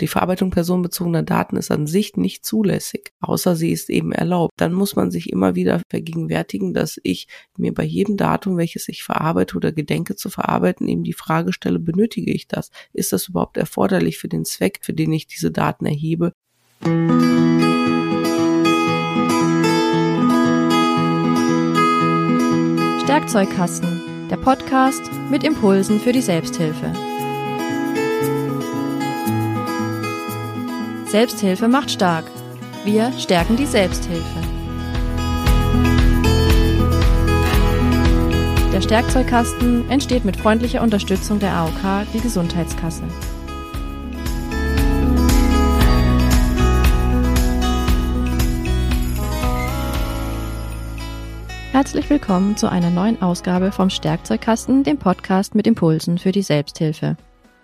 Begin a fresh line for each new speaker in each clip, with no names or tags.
Die Verarbeitung personenbezogener Daten ist an sich nicht zulässig, außer sie ist eben erlaubt. Dann muss man sich immer wieder vergegenwärtigen, dass ich mir bei jedem Datum, welches ich verarbeite oder gedenke zu verarbeiten, eben die Frage stelle, benötige ich das? Ist das überhaupt erforderlich für den Zweck, für den ich diese Daten erhebe?
Werkzeugkasten, der Podcast mit Impulsen für die Selbsthilfe. Selbsthilfe macht stark. Wir stärken die Selbsthilfe. Der Stärkzeugkasten entsteht mit freundlicher Unterstützung der AOK, die Gesundheitskasse. Herzlich willkommen zu einer neuen Ausgabe vom Stärkzeugkasten, dem Podcast mit Impulsen für die Selbsthilfe.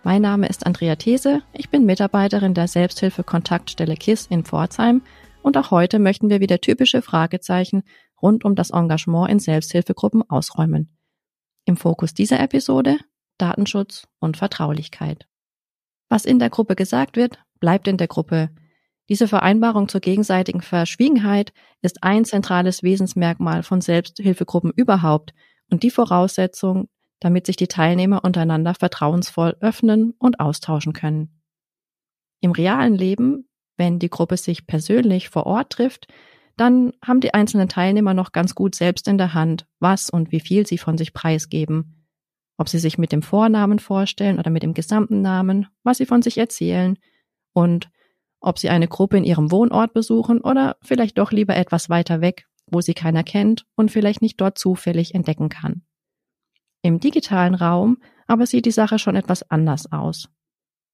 Mein Name ist Andrea These, ich bin Mitarbeiterin der Selbsthilfe-Kontaktstelle KISS in Pforzheim und auch heute möchten wir wieder typische Fragezeichen rund um das Engagement in Selbsthilfegruppen ausräumen. Im Fokus dieser Episode Datenschutz und Vertraulichkeit. Was in der Gruppe gesagt wird, bleibt in der Gruppe. Diese Vereinbarung zur gegenseitigen Verschwiegenheit ist ein zentrales Wesensmerkmal von Selbsthilfegruppen überhaupt und die Voraussetzung, damit sich die Teilnehmer untereinander vertrauensvoll öffnen und austauschen können. Im realen Leben, wenn die Gruppe sich persönlich vor Ort trifft, dann haben die einzelnen Teilnehmer noch ganz gut selbst in der Hand, was und wie viel sie von sich preisgeben. Ob sie sich mit dem Vornamen vorstellen oder mit dem gesamten Namen, was sie von sich erzählen und ob sie eine Gruppe in ihrem Wohnort besuchen oder vielleicht doch lieber etwas weiter weg, wo sie keiner kennt und vielleicht nicht dort zufällig entdecken kann. Im digitalen Raum aber sieht die Sache schon etwas anders aus.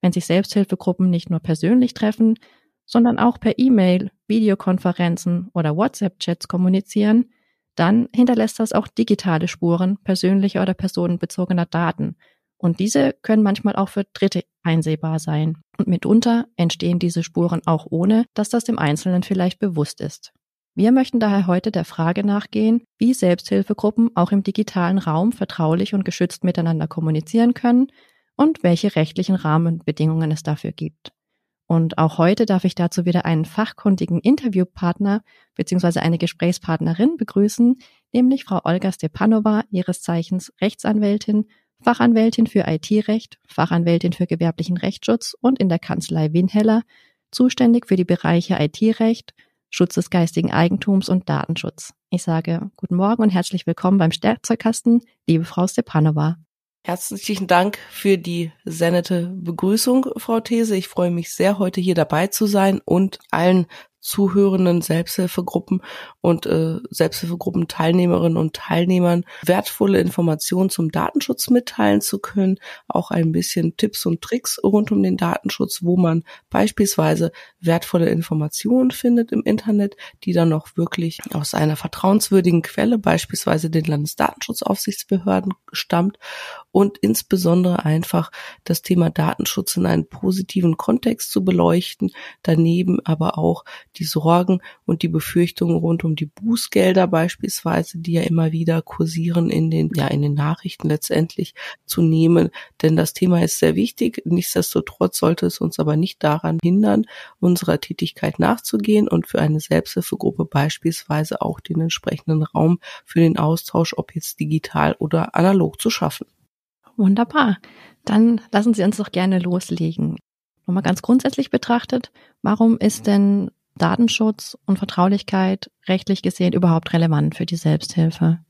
Wenn sich Selbsthilfegruppen nicht nur persönlich treffen, sondern auch per E-Mail, Videokonferenzen oder WhatsApp-Chats kommunizieren, dann hinterlässt das auch digitale Spuren persönlicher oder personenbezogener Daten und diese können manchmal auch für Dritte einsehbar sein. Und mitunter entstehen diese Spuren auch ohne, dass das dem Einzelnen vielleicht bewusst ist. Wir möchten daher heute der Frage nachgehen, wie Selbsthilfegruppen auch im digitalen Raum vertraulich und geschützt miteinander kommunizieren können und welche rechtlichen Rahmenbedingungen es dafür gibt. Und auch heute darf ich dazu wieder einen fachkundigen Interviewpartner bzw. eine Gesprächspartnerin begrüßen, nämlich Frau Olga Stepanova, ihres Zeichens Rechtsanwältin Fachanwältin für IT-Recht, Fachanwältin für gewerblichen Rechtsschutz und in der Kanzlei Winheller, zuständig für die Bereiche IT-Recht, Schutz des geistigen Eigentums und Datenschutz. Ich sage guten Morgen und herzlich willkommen beim Stärkzeugkasten, liebe Frau Stepanova.
Herzlichen Dank für die sendete Begrüßung, Frau These. Ich freue mich sehr, heute hier dabei zu sein und allen zuhörenden Selbsthilfegruppen und äh, Selbsthilfegruppen Teilnehmerinnen und Teilnehmern wertvolle Informationen zum Datenschutz mitteilen zu können, auch ein bisschen Tipps und Tricks rund um den Datenschutz, wo man beispielsweise wertvolle Informationen findet im Internet, die dann auch wirklich aus einer vertrauenswürdigen Quelle, beispielsweise den Landesdatenschutzaufsichtsbehörden stammt und insbesondere einfach das Thema Datenschutz in einen positiven Kontext zu beleuchten, daneben aber auch die Sorgen und die Befürchtungen rund um die Bußgelder beispielsweise, die ja immer wieder kursieren in den, ja, in den Nachrichten letztendlich zu nehmen. Denn das Thema ist sehr wichtig. Nichtsdestotrotz sollte es uns aber nicht daran hindern, unserer Tätigkeit nachzugehen und für eine Selbsthilfegruppe beispielsweise auch den entsprechenden Raum für den Austausch, ob jetzt digital oder analog zu schaffen.
Wunderbar. Dann lassen Sie uns doch gerne loslegen. Nochmal ganz grundsätzlich betrachtet, warum ist denn Datenschutz und Vertraulichkeit rechtlich gesehen überhaupt relevant für die Selbsthilfe?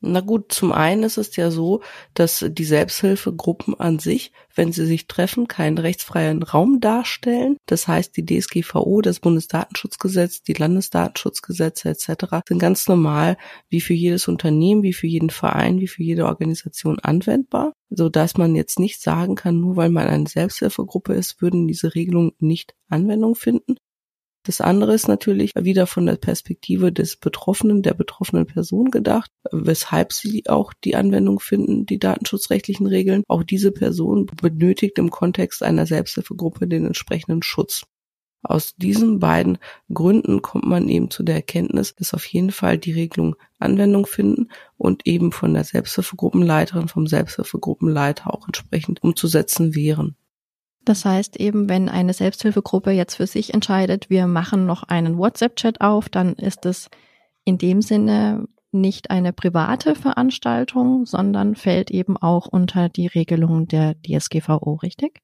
Na gut, zum einen ist es ja so, dass die Selbsthilfegruppen an sich, wenn sie sich treffen, keinen rechtsfreien Raum darstellen. Das heißt, die DSGVO, das Bundesdatenschutzgesetz, die Landesdatenschutzgesetze etc. sind ganz normal wie für jedes Unternehmen, wie für jeden Verein, wie für jede Organisation anwendbar, so dass man jetzt nicht sagen kann, nur weil man eine Selbsthilfegruppe ist, würden diese Regelungen nicht Anwendung finden. Das andere ist natürlich wieder von der Perspektive des Betroffenen, der betroffenen Person gedacht, weshalb sie auch die Anwendung finden, die datenschutzrechtlichen Regeln. Auch diese Person benötigt im Kontext einer Selbsthilfegruppe den entsprechenden Schutz. Aus diesen beiden Gründen kommt man eben zu der Erkenntnis, dass auf jeden Fall die Regelung Anwendung finden und eben von der Selbsthilfegruppenleiterin, vom Selbsthilfegruppenleiter auch entsprechend umzusetzen wären.
Das heißt eben, wenn eine Selbsthilfegruppe jetzt für sich entscheidet, wir machen noch einen WhatsApp-Chat auf, dann ist es in dem Sinne nicht eine private Veranstaltung, sondern fällt eben auch unter die Regelungen der DSGVO, richtig?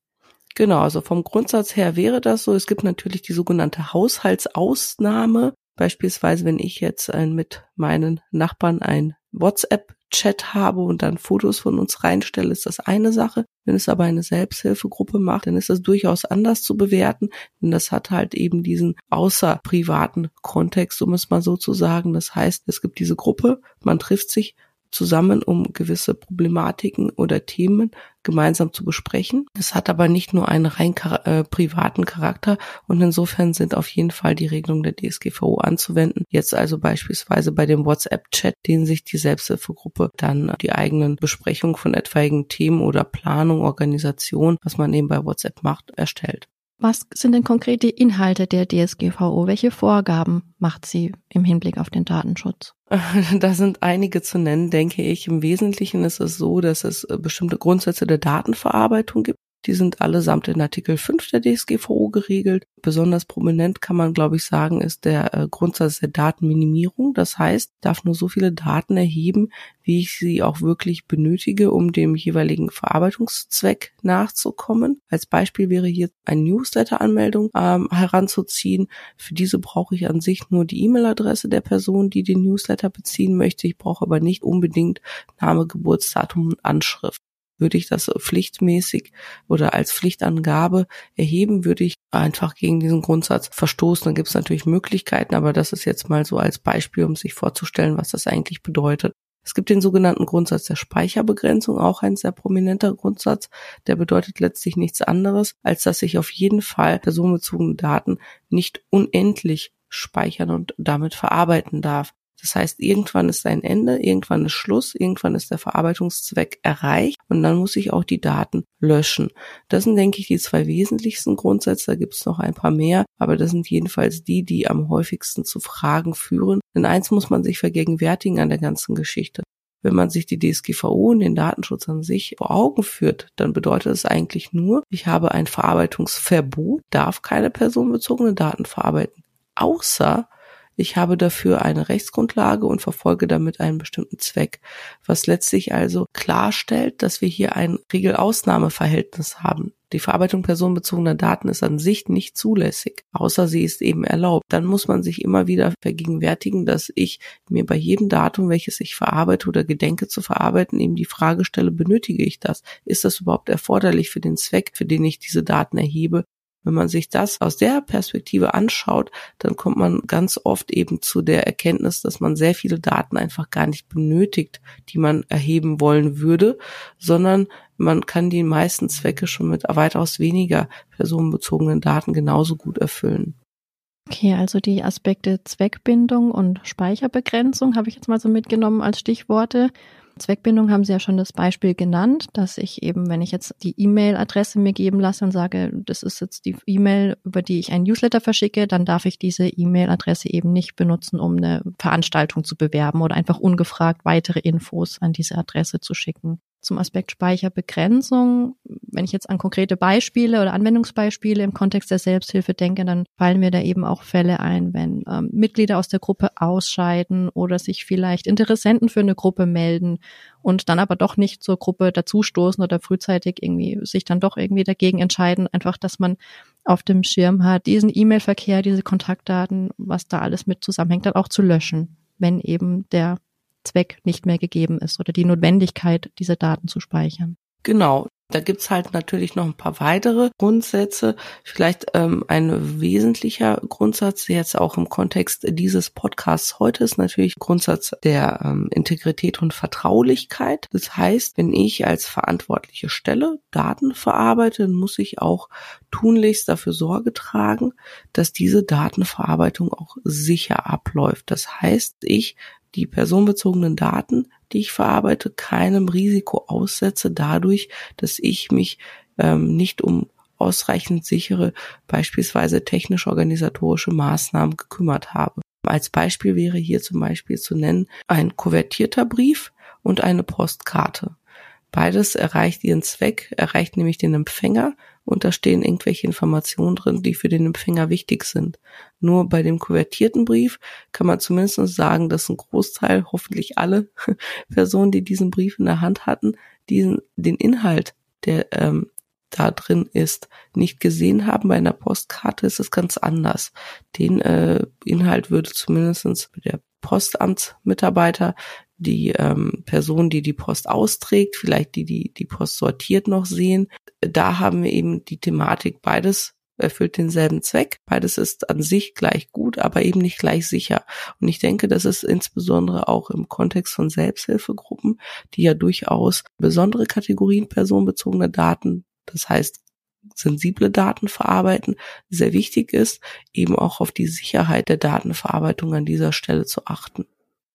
Genau, also vom Grundsatz her wäre das so. Es gibt natürlich die sogenannte Haushaltsausnahme. Beispielsweise, wenn ich jetzt ein, mit meinen Nachbarn ein WhatsApp-Chat habe und dann Fotos von uns reinstelle, ist das eine Sache. Wenn es aber eine Selbsthilfegruppe macht, dann ist das durchaus anders zu bewerten, denn das hat halt eben diesen außerprivaten Kontext, um es mal so zu sagen. Das heißt, es gibt diese Gruppe, man trifft sich zusammen, um gewisse Problematiken oder Themen gemeinsam zu besprechen. Es hat aber nicht nur einen rein äh, privaten Charakter und insofern sind auf jeden Fall die Regelungen der DSGVO anzuwenden. Jetzt also beispielsweise bei dem WhatsApp-Chat, den sich die Selbsthilfegruppe dann die eigenen Besprechungen von etwaigen Themen oder Planung, Organisation, was man eben bei WhatsApp macht, erstellt.
Was sind denn konkrete Inhalte der DSGVO? Welche Vorgaben macht sie im Hinblick auf den Datenschutz?
Da sind einige zu nennen, denke ich. Im Wesentlichen ist es so, dass es äh, bestimmte Grundsätze der Datenverarbeitung gibt. Die sind allesamt in Artikel 5 der DSGVO geregelt. Besonders prominent kann man, glaube ich, sagen, ist der äh, Grundsatz der Datenminimierung. Das heißt, darf nur so viele Daten erheben, wie ich sie auch wirklich benötige, um dem jeweiligen Verarbeitungszweck nachzukommen. Als Beispiel wäre hier eine Newsletter-Anmeldung ähm, heranzuziehen. Für diese brauche ich an sich nur die E-Mail-Adresse der Person, die den Newsletter beziehen möchte. Ich brauche aber nicht unbedingt Name, Geburtsdatum und Anschrift würde ich das pflichtmäßig oder als Pflichtangabe erheben, würde ich einfach gegen diesen Grundsatz verstoßen. Dann gibt es natürlich Möglichkeiten, aber das ist jetzt mal so als Beispiel, um sich vorzustellen, was das eigentlich bedeutet. Es gibt den sogenannten Grundsatz der Speicherbegrenzung, auch ein sehr prominenter Grundsatz. Der bedeutet letztlich nichts anderes, als dass ich auf jeden Fall personenbezogene Daten nicht unendlich speichern und damit verarbeiten darf. Das heißt, irgendwann ist ein Ende, irgendwann ist Schluss, irgendwann ist der Verarbeitungszweck erreicht und dann muss ich auch die Daten löschen. Das sind, denke ich, die zwei wesentlichsten Grundsätze. Da gibt es noch ein paar mehr, aber das sind jedenfalls die, die am häufigsten zu Fragen führen. Denn eins muss man sich vergegenwärtigen an der ganzen Geschichte. Wenn man sich die DSGVO und den Datenschutz an sich vor Augen führt, dann bedeutet es eigentlich nur, ich habe ein Verarbeitungsverbot, darf keine personenbezogene Daten verarbeiten. Außer ich habe dafür eine Rechtsgrundlage und verfolge damit einen bestimmten Zweck, was letztlich also klarstellt, dass wir hier ein Regelausnahmeverhältnis haben. Die Verarbeitung personenbezogener Daten ist an sich nicht zulässig, außer sie ist eben erlaubt. Dann muss man sich immer wieder vergegenwärtigen, dass ich mir bei jedem Datum, welches ich verarbeite oder gedenke zu verarbeiten, eben die Frage stelle, benötige ich das? Ist das überhaupt erforderlich für den Zweck, für den ich diese Daten erhebe? Wenn man sich das aus der Perspektive anschaut, dann kommt man ganz oft eben zu der Erkenntnis, dass man sehr viele Daten einfach gar nicht benötigt, die man erheben wollen würde, sondern man kann die meisten Zwecke schon mit weitaus weniger personenbezogenen Daten genauso gut erfüllen.
Okay, also die Aspekte Zweckbindung und Speicherbegrenzung habe ich jetzt mal so mitgenommen als Stichworte. Zweckbindung haben Sie ja schon das Beispiel genannt, dass ich eben, wenn ich jetzt die E-Mail-Adresse mir geben lasse und sage, das ist jetzt die E-Mail, über die ich einen Newsletter verschicke, dann darf ich diese E-Mail-Adresse eben nicht benutzen, um eine Veranstaltung zu bewerben oder einfach ungefragt weitere Infos an diese Adresse zu schicken zum Aspekt Speicherbegrenzung. Wenn ich jetzt an konkrete Beispiele oder Anwendungsbeispiele im Kontext der Selbsthilfe denke, dann fallen mir da eben auch Fälle ein, wenn ähm, Mitglieder aus der Gruppe ausscheiden oder sich vielleicht Interessenten für eine Gruppe melden und dann aber doch nicht zur Gruppe dazustoßen oder frühzeitig irgendwie sich dann doch irgendwie dagegen entscheiden, einfach, dass man auf dem Schirm hat, diesen E-Mail-Verkehr, diese Kontaktdaten, was da alles mit zusammenhängt, dann auch zu löschen, wenn eben der Zweck nicht mehr gegeben ist oder die Notwendigkeit, diese Daten zu speichern.
Genau. Da gibt's halt natürlich noch ein paar weitere Grundsätze. Vielleicht ähm, ein wesentlicher Grundsatz, jetzt auch im Kontext dieses Podcasts heute, ist natürlich Grundsatz der ähm, Integrität und Vertraulichkeit. Das heißt, wenn ich als verantwortliche Stelle Daten verarbeite, muss ich auch tunlichst dafür Sorge tragen, dass diese Datenverarbeitung auch sicher abläuft. Das heißt, ich die personenbezogenen Daten, die ich verarbeite, keinem Risiko aussetze dadurch, dass ich mich ähm, nicht um ausreichend sichere, beispielsweise technisch-organisatorische Maßnahmen gekümmert habe. Als Beispiel wäre hier zum Beispiel zu nennen ein kuvertierter Brief und eine Postkarte. Beides erreicht ihren Zweck, erreicht nämlich den Empfänger und da stehen irgendwelche Informationen drin, die für den Empfänger wichtig sind. Nur bei dem kuvertierten Brief kann man zumindest sagen, dass ein Großteil, hoffentlich alle Personen, die diesen Brief in der Hand hatten, diesen, den Inhalt der ähm, da drin ist, nicht gesehen haben. Bei einer Postkarte ist es ganz anders. Den äh, Inhalt würde zumindestens der Postamtsmitarbeiter, die ähm, Person, die die Post austrägt, vielleicht die, die die Post sortiert noch sehen. Da haben wir eben die Thematik, beides erfüllt denselben Zweck. Beides ist an sich gleich gut, aber eben nicht gleich sicher. Und ich denke, das ist insbesondere auch im Kontext von Selbsthilfegruppen, die ja durchaus besondere Kategorien personenbezogener Daten das heißt sensible Daten verarbeiten, sehr wichtig ist, eben auch auf die Sicherheit der Datenverarbeitung an dieser Stelle zu achten.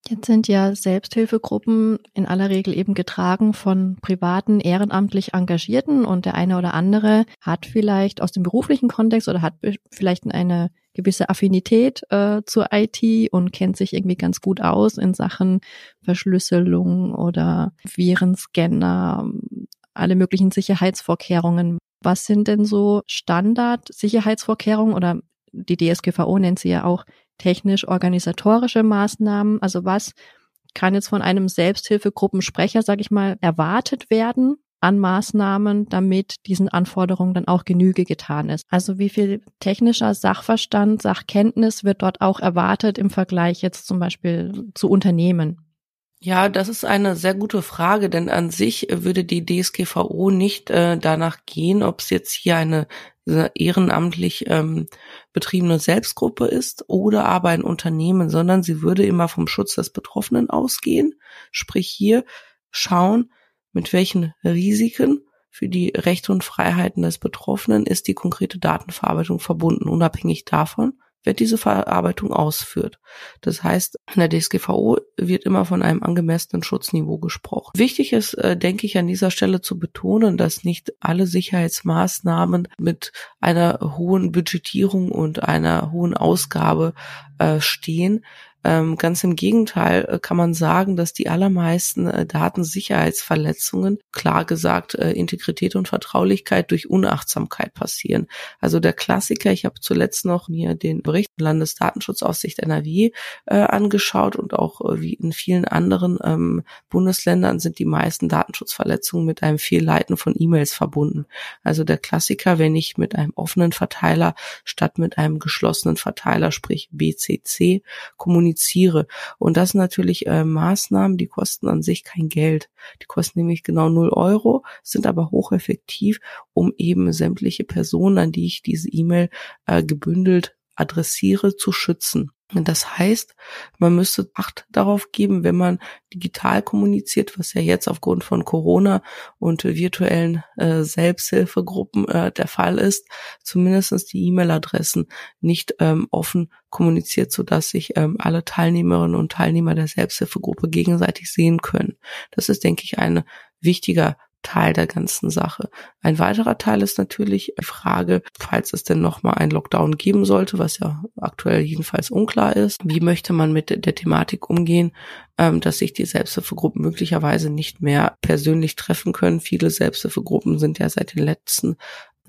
Jetzt sind ja Selbsthilfegruppen in aller Regel eben getragen von privaten, ehrenamtlich Engagierten und der eine oder andere hat vielleicht aus dem beruflichen Kontext oder hat vielleicht eine gewisse Affinität äh, zur IT und kennt sich irgendwie ganz gut aus in Sachen Verschlüsselung oder Virenscanner, alle möglichen Sicherheitsvorkehrungen. Was sind denn so Standard-Sicherheitsvorkehrungen oder die DSGVO nennt sie ja auch technisch-organisatorische Maßnahmen? Also was kann jetzt von einem Selbsthilfegruppensprecher, sage ich mal, erwartet werden an Maßnahmen, damit diesen Anforderungen dann auch Genüge getan ist. Also wie viel technischer Sachverstand, Sachkenntnis wird dort auch erwartet im Vergleich jetzt zum Beispiel zu Unternehmen?
Ja, das ist eine sehr gute Frage, denn an sich würde die DSGVO nicht äh, danach gehen, ob es jetzt hier eine ehrenamtlich ähm, betriebene Selbstgruppe ist oder aber ein Unternehmen, sondern sie würde immer vom Schutz des Betroffenen ausgehen, sprich hier schauen, mit welchen Risiken für die Rechte und Freiheiten des Betroffenen ist die konkrete Datenverarbeitung verbunden, unabhängig davon, wer diese Verarbeitung ausführt. Das heißt, in der DSGVO wird immer von einem angemessenen Schutzniveau gesprochen. Wichtig ist, äh, denke ich, an dieser Stelle zu betonen, dass nicht alle Sicherheitsmaßnahmen mit einer hohen Budgetierung und einer hohen Ausgabe äh, stehen. Ähm, ganz im Gegenteil äh, kann man sagen, dass die allermeisten äh, Datensicherheitsverletzungen, klar gesagt äh, Integrität und Vertraulichkeit durch Unachtsamkeit passieren. Also der Klassiker, ich habe zuletzt noch mir den Bericht Landesdatenschutzaufsicht NRW äh, angeschaut und auch äh, wie in vielen anderen ähm, Bundesländern sind die meisten Datenschutzverletzungen mit einem Fehlleiten von E-Mails verbunden. Also der Klassiker, wenn ich mit einem offenen Verteiler statt mit einem geschlossenen Verteiler, sprich BCC, kommuniziere, kommuniziere. Und das sind natürlich äh, Maßnahmen, die kosten an sich kein Geld. Die kosten nämlich genau null Euro, sind aber hocheffektiv, um eben sämtliche Personen, an die ich diese E-Mail äh, gebündelt adressiere, zu schützen. Das heißt, man müsste Acht darauf geben, wenn man digital kommuniziert, was ja jetzt aufgrund von Corona und virtuellen äh, Selbsthilfegruppen äh, der Fall ist, zumindestens die E-Mail-Adressen nicht ähm, offen kommuniziert, sodass sich ähm, alle Teilnehmerinnen und Teilnehmer der Selbsthilfegruppe gegenseitig sehen können. Das ist, denke ich, ein wichtiger Teil der ganzen Sache. Ein weiterer Teil ist natürlich die Frage, falls es denn nochmal einen Lockdown geben sollte, was ja aktuell jedenfalls unklar ist, wie möchte man mit der Thematik umgehen, ähm, dass sich die Selbsthilfegruppen möglicherweise nicht mehr persönlich treffen können. Viele Selbsthilfegruppen sind ja seit den letzten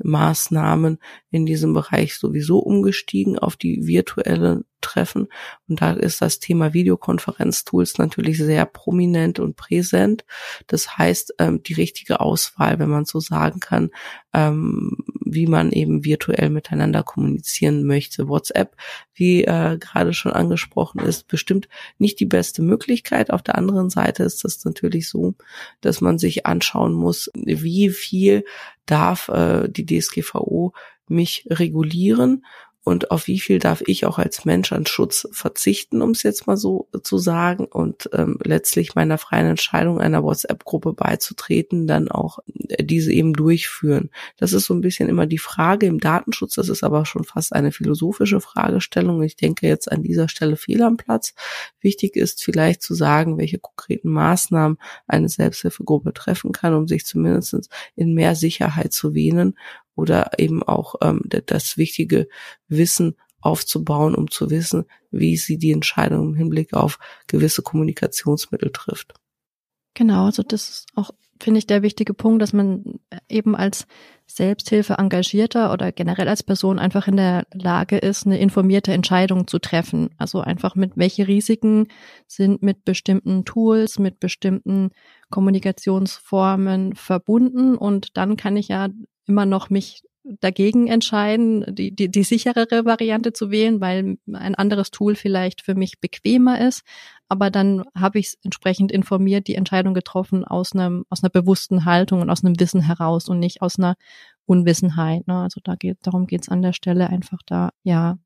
Maßnahmen in diesem Bereich sowieso umgestiegen auf die virtuelle Treffen. Und da ist das Thema Videokonferenztools natürlich sehr prominent und präsent. Das heißt, ähm, die richtige Auswahl, wenn man so sagen kann, ähm, wie man eben virtuell miteinander kommunizieren möchte. WhatsApp, wie äh, gerade schon angesprochen ist, bestimmt nicht die beste Möglichkeit. Auf der anderen Seite ist es natürlich so, dass man sich anschauen muss, wie viel darf äh, die DSGVO mich regulieren und auf wie viel darf ich auch als Mensch an Schutz verzichten, um es jetzt mal so zu sagen, und ähm, letztlich meiner freien Entscheidung einer WhatsApp-Gruppe beizutreten, dann auch äh, diese eben durchführen. Das ist so ein bisschen immer die Frage im Datenschutz, das ist aber schon fast eine philosophische Fragestellung. Ich denke jetzt an dieser Stelle fehl am Platz. Wichtig ist vielleicht zu sagen, welche konkreten Maßnahmen eine Selbsthilfegruppe treffen kann, um sich zumindest in mehr Sicherheit zu wähnen oder eben auch ähm, das wichtige Wissen aufzubauen, um zu wissen, wie sie die Entscheidung im Hinblick auf gewisse Kommunikationsmittel trifft.
Genau, also das ist auch finde ich der wichtige Punkt, dass man eben als Selbsthilfe engagierter oder generell als Person einfach in der Lage ist, eine informierte Entscheidung zu treffen. Also einfach mit welche Risiken sind mit bestimmten Tools, mit bestimmten Kommunikationsformen verbunden und dann kann ich ja immer noch mich dagegen entscheiden, die, die, die sicherere Variante zu wählen, weil ein anderes Tool vielleicht für mich bequemer ist. Aber dann habe ich entsprechend informiert, die Entscheidung getroffen aus einem, aus einer bewussten Haltung und aus einem Wissen heraus und nicht aus einer Unwissenheit. Ne? Also da geht, darum geht es an der Stelle einfach da, ja,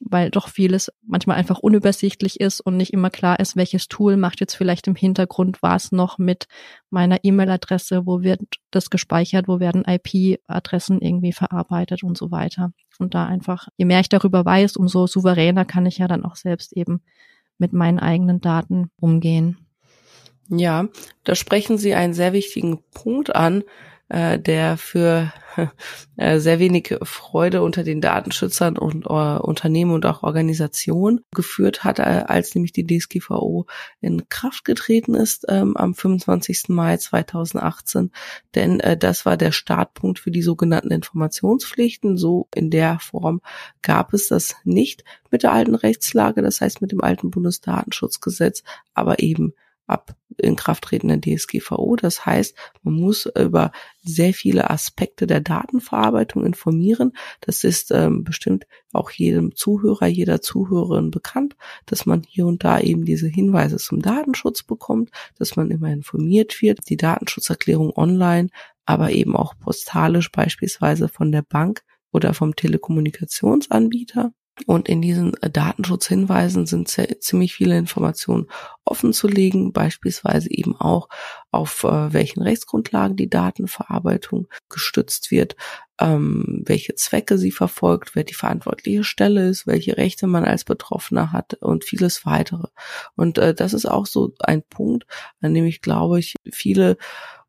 weil doch vieles manchmal einfach unübersichtlich ist und nicht immer klar ist, welches Tool macht jetzt vielleicht im Hintergrund was noch mit meiner E-Mail-Adresse, wo wird das gespeichert, wo werden IP-Adressen irgendwie verarbeitet und so weiter. Und da einfach, je mehr ich darüber weiß, umso souveräner kann ich ja dann auch selbst eben mit meinen eigenen Daten umgehen.
Ja, da sprechen Sie einen sehr wichtigen Punkt an, äh, der für äh, sehr wenig Freude unter den Datenschützern und äh, Unternehmen und auch Organisationen geführt hat, äh, als nämlich die DSGVO in Kraft getreten ist ähm, am 25. Mai 2018. Denn äh, das war der Startpunkt für die sogenannten Informationspflichten. So in der Form gab es das nicht mit der alten Rechtslage, das heißt mit dem alten Bundesdatenschutzgesetz, aber eben ab Inkrafttreten der DSGVO. Das heißt, man muss über sehr viele Aspekte der Datenverarbeitung informieren. Das ist ähm, bestimmt auch jedem Zuhörer, jeder Zuhörerin bekannt, dass man hier und da eben diese Hinweise zum Datenschutz bekommt, dass man immer informiert wird. Die Datenschutzerklärung online, aber eben auch postalisch beispielsweise von der Bank oder vom Telekommunikationsanbieter. Und in diesen äh, Datenschutzhinweisen sind ziemlich viele Informationen offen zu legen, beispielsweise eben auch auf äh, welchen Rechtsgrundlagen die Datenverarbeitung gestützt wird, ähm, welche Zwecke sie verfolgt, wer die verantwortliche Stelle ist, welche Rechte man als Betroffener hat und vieles weitere. Und äh, das ist auch so ein Punkt, an dem ich glaube ich viele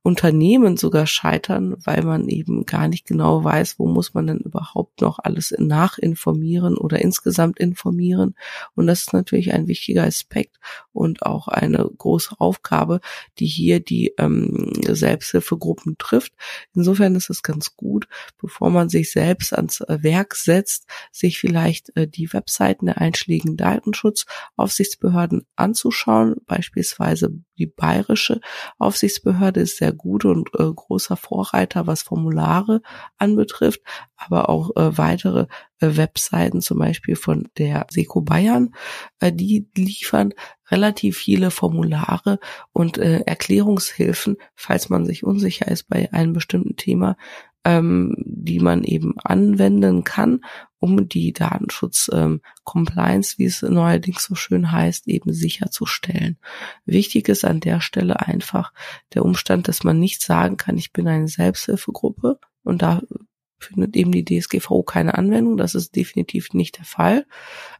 Unternehmen sogar scheitern, weil man eben gar nicht genau weiß, wo muss man denn überhaupt noch alles nachinformieren oder insgesamt informieren. Und das ist natürlich ein wichtiger Aspekt und auch eine große Aufgabe, die hier die ähm, Selbsthilfegruppen trifft. Insofern ist es ganz gut, bevor man sich selbst ans Werk setzt, sich vielleicht äh, die Webseiten der einschlägigen Datenschutzaufsichtsbehörden anzuschauen. Beispielsweise die bayerische Aufsichtsbehörde ist sehr gut und äh, großer Vorreiter, was Formulare anbetrifft, aber auch äh, weitere äh, Webseiten, zum Beispiel von der Seco Bayern, äh, die liefern relativ viele Formulare und äh, Erklärungshilfen, falls man sich unsicher ist bei einem bestimmten Thema, ähm, die man eben anwenden kann, um die Datenschutz-Compliance, ähm, wie es neuerdings so schön heißt, eben sicherzustellen. Wichtig ist an der Stelle einfach der Umstand, dass man nicht sagen kann, ich bin eine Selbsthilfegruppe und da findet eben die DSGVO keine Anwendung. Das ist definitiv nicht der Fall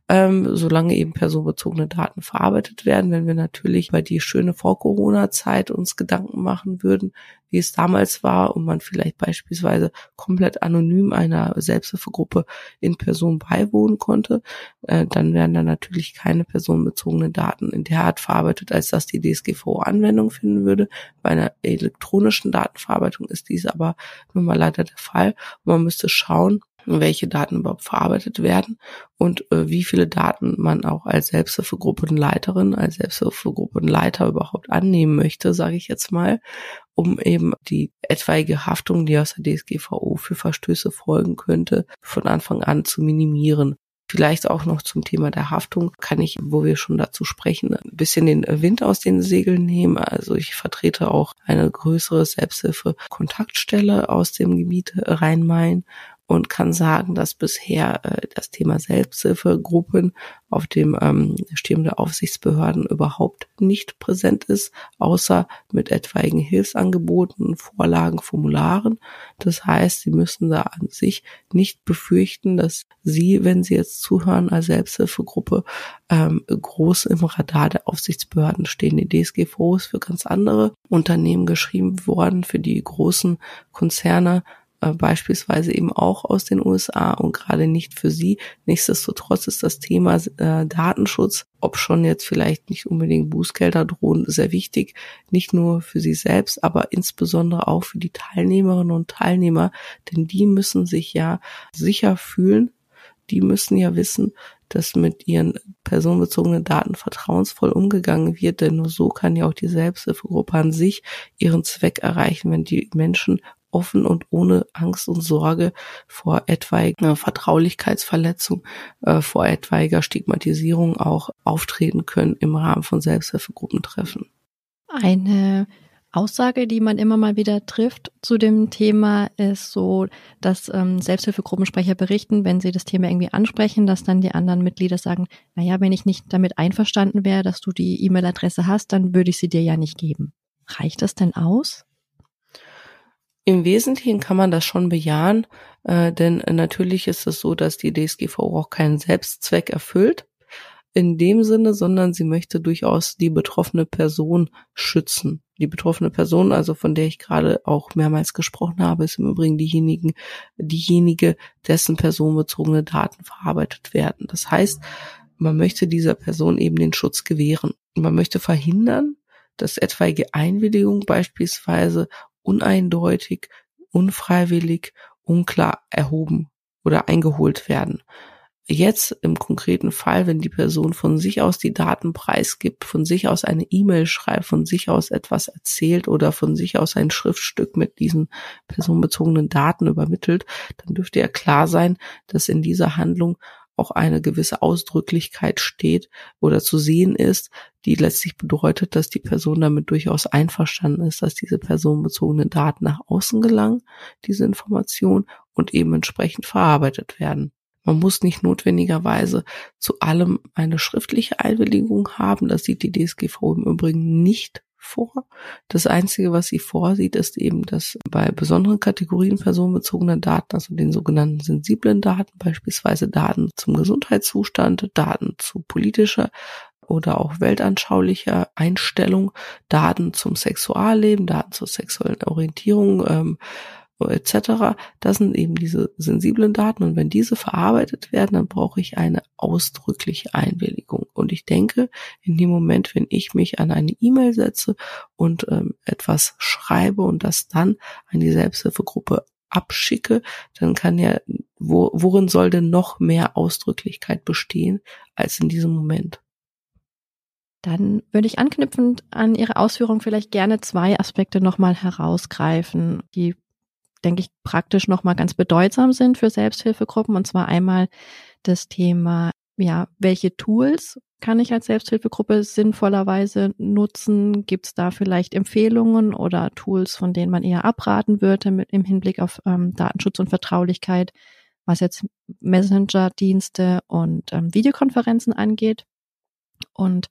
ähm, solange eben personenbezogene Daten verarbeitet werden. Wenn wir natürlich bei die schöne Vor-Corona-Zeit uns Gedanken machen würden, wie es damals war und man vielleicht beispielsweise komplett anonym einer Selbsthilfegruppe in Person beiwohnen konnte, äh, dann werden da natürlich keine personenbezogenen Daten in der Art verarbeitet, als dass die DSGVO Anwendung finden würde. Bei einer elektronischen Datenverarbeitung ist dies aber nun mal leider der Fall. Und man müsste schauen, welche Daten überhaupt verarbeitet werden und äh, wie viele Daten man auch als Selbsthilfegruppenleiterin, als Selbsthilfegruppenleiter überhaupt annehmen möchte, sage ich jetzt mal, um eben die etwaige Haftung, die aus der DSGVO für Verstöße folgen könnte, von Anfang an zu minimieren. Vielleicht auch noch zum Thema der Haftung kann ich, wo wir schon dazu sprechen, ein bisschen den Wind aus den Segeln nehmen. Also ich vertrete auch eine größere Selbsthilfe-Kontaktstelle aus dem Gebiet Rhein-Main und kann sagen, dass bisher äh, das Thema Selbsthilfegruppen auf dem ähm, Stirn der Aufsichtsbehörden überhaupt nicht präsent ist, außer mit etwaigen Hilfsangeboten, Vorlagen, Formularen. Das heißt, Sie müssen da an sich nicht befürchten, dass Sie, wenn Sie jetzt zuhören als Selbsthilfegruppe, ähm, groß im Radar der Aufsichtsbehörden stehen. Die DSGVO ist für ganz andere Unternehmen geschrieben worden, für die großen Konzerne äh, beispielsweise eben auch aus den USA und gerade nicht für sie. Nichtsdestotrotz ist das Thema äh, Datenschutz, ob schon jetzt vielleicht nicht unbedingt Bußgelder drohen, sehr wichtig, nicht nur für sie selbst, aber insbesondere auch für die Teilnehmerinnen und Teilnehmer, denn die müssen sich ja sicher fühlen, die müssen ja wissen, dass mit ihren personenbezogenen Daten vertrauensvoll umgegangen wird, denn nur so kann ja auch die Selbsthilfegruppe an sich ihren Zweck erreichen, wenn die Menschen offen und ohne Angst und Sorge vor etwaiger Vertraulichkeitsverletzung, äh, vor etwaiger Stigmatisierung auch auftreten können im Rahmen von Selbsthilfegruppentreffen.
Eine Aussage, die man immer mal wieder trifft zu dem Thema, ist so, dass ähm, Selbsthilfegruppensprecher berichten, wenn sie das Thema irgendwie ansprechen, dass dann die anderen Mitglieder sagen, naja, wenn ich nicht damit einverstanden wäre, dass du die E-Mail-Adresse hast, dann würde ich sie dir ja nicht geben. Reicht das denn aus?
Im Wesentlichen kann man das schon bejahen, äh, denn natürlich ist es so, dass die DSGVO auch keinen Selbstzweck erfüllt in dem Sinne, sondern sie möchte durchaus die betroffene Person schützen. Die betroffene Person, also von der ich gerade auch mehrmals gesprochen habe, ist im Übrigen diejenigen, diejenige, dessen personenbezogene Daten verarbeitet werden. Das heißt, man möchte dieser Person eben den Schutz gewähren. Man möchte verhindern, dass etwaige Einwilligung beispielsweise uneindeutig, unfreiwillig, unklar erhoben oder eingeholt werden. Jetzt im konkreten Fall, wenn die Person von sich aus die Daten preisgibt, von sich aus eine E-Mail schreibt, von sich aus etwas erzählt oder von sich aus ein Schriftstück mit diesen personenbezogenen Daten übermittelt, dann dürfte ja klar sein, dass in dieser Handlung auch eine gewisse Ausdrücklichkeit steht oder zu sehen ist, die letztlich bedeutet, dass die Person damit durchaus einverstanden ist, dass diese personenbezogenen Daten nach außen gelangen, diese Information und eben entsprechend verarbeitet werden. Man muss nicht notwendigerweise zu allem eine schriftliche Einwilligung haben. Das sieht die DSGVO im Übrigen nicht vor. Das Einzige, was sie vorsieht, ist eben, dass bei besonderen Kategorien personenbezogener Daten, also den sogenannten sensiblen Daten, beispielsweise Daten zum Gesundheitszustand, Daten zu politischer oder auch weltanschaulicher Einstellung, Daten zum Sexualleben, Daten zur sexuellen Orientierung, ähm, etc. Das sind eben diese sensiblen Daten und wenn diese verarbeitet werden, dann brauche ich eine ausdrückliche Einwilligung. Und ich denke, in dem Moment, wenn ich mich an eine E-Mail setze und ähm, etwas schreibe und das dann an die Selbsthilfegruppe abschicke, dann kann ja, wo, worin soll denn noch mehr Ausdrücklichkeit bestehen als in diesem Moment?
Dann würde ich anknüpfend an Ihre Ausführung vielleicht gerne zwei Aspekte nochmal herausgreifen, die denke ich, praktisch nochmal ganz bedeutsam sind für Selbsthilfegruppen. Und zwar einmal das Thema, ja, welche Tools kann ich als Selbsthilfegruppe sinnvollerweise nutzen? Gibt es da vielleicht Empfehlungen oder Tools, von denen man eher abraten würde mit im Hinblick auf ähm, Datenschutz und Vertraulichkeit, was jetzt Messenger-Dienste und ähm, Videokonferenzen angeht? Und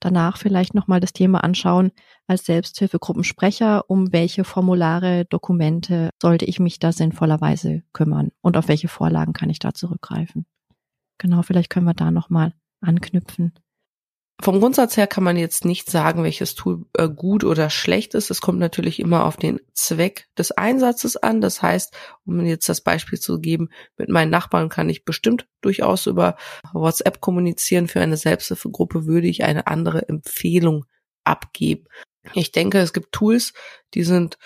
danach vielleicht nochmal das Thema anschauen als Selbsthilfegruppensprecher, um welche Formulare, Dokumente sollte ich mich da sinnvollerweise kümmern und auf welche Vorlagen kann ich da zurückgreifen. Genau, vielleicht können wir da nochmal anknüpfen.
Vom Grundsatz her kann man jetzt nicht sagen, welches Tool äh, gut oder schlecht ist. Es kommt natürlich immer auf den Zweck des Einsatzes an. Das heißt, um jetzt das Beispiel zu geben, mit meinen Nachbarn kann ich bestimmt durchaus über WhatsApp kommunizieren. Für eine Selbsthilfegruppe würde ich eine andere Empfehlung abgeben. Ich denke, es gibt Tools, die sind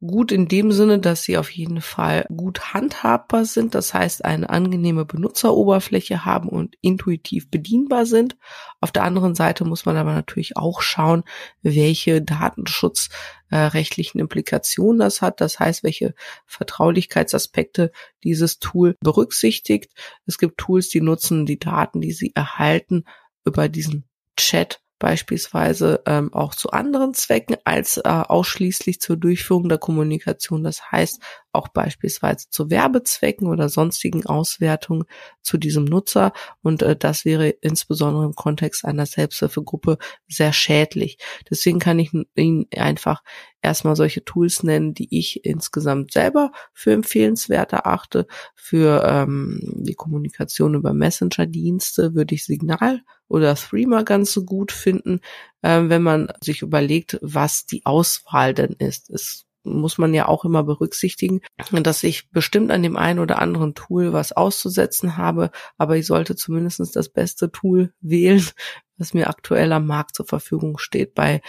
gut in dem Sinne, dass sie auf jeden Fall gut handhabbar sind, das heißt eine angenehme Benutzeroberfläche haben und intuitiv bedienbar sind. Auf der anderen Seite muss man aber natürlich auch schauen, welche datenschutzrechtlichen Implikationen das hat, das heißt, welche Vertraulichkeitsaspekte dieses Tool berücksichtigt. Es gibt Tools, die nutzen die Daten, die sie erhalten, über diesen Chat beispielsweise ähm, auch zu anderen Zwecken als äh, ausschließlich zur Durchführung der Kommunikation. Das heißt auch beispielsweise zu Werbezwecken oder sonstigen Auswertungen zu diesem Nutzer. Und äh, das wäre insbesondere im Kontext einer Selbsthilfegruppe sehr schädlich. Deswegen kann ich Ihnen einfach erstmal solche Tools nennen, die ich insgesamt selber für empfehlenswert erachte. Für ähm, die Kommunikation über Messenger-Dienste würde ich Signal oder Threema ganz so gut finden, äh, wenn man sich überlegt, was die Auswahl denn ist. Es muss man ja auch immer berücksichtigen, dass ich bestimmt an dem einen oder anderen Tool was auszusetzen habe, aber ich sollte zumindest das beste Tool wählen, was mir aktuell am Markt zur Verfügung steht. Bei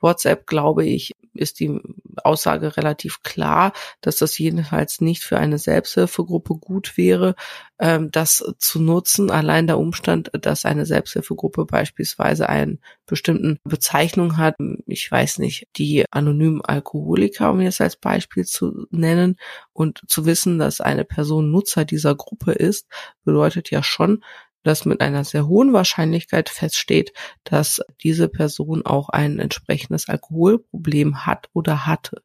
WhatsApp, glaube ich, ist die Aussage relativ klar, dass das jedenfalls nicht für eine Selbsthilfegruppe gut wäre, ähm, das zu nutzen. Allein der Umstand, dass eine Selbsthilfegruppe beispielsweise einen bestimmten Bezeichnung hat, ich weiß nicht, die anonymen Alkoholiker, um jetzt als Beispiel zu nennen, und zu wissen, dass eine Person Nutzer dieser Gruppe ist, bedeutet ja schon, dass mit einer sehr hohen Wahrscheinlichkeit feststeht, dass diese Person auch ein entsprechendes Alkoholproblem hat oder hatte.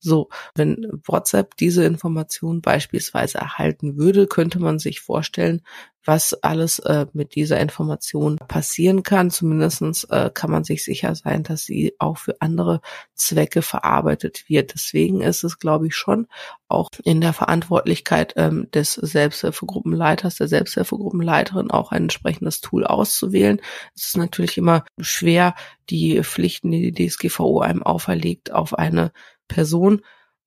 So, wenn WhatsApp diese Information beispielsweise erhalten würde, könnte man sich vorstellen, was alles äh, mit dieser Information passieren kann. Zumindestens äh, kann man sich sicher sein, dass sie auch für andere Zwecke verarbeitet wird. Deswegen ist es, glaube ich, schon auch in der Verantwortlichkeit ähm, des Selbsthilfegruppenleiters, der Selbsthilfegruppenleiterin auch ein entsprechendes Tool auszuwählen. Es ist natürlich immer schwer, die Pflichten, die die DSGVO einem auferlegt, auf eine Person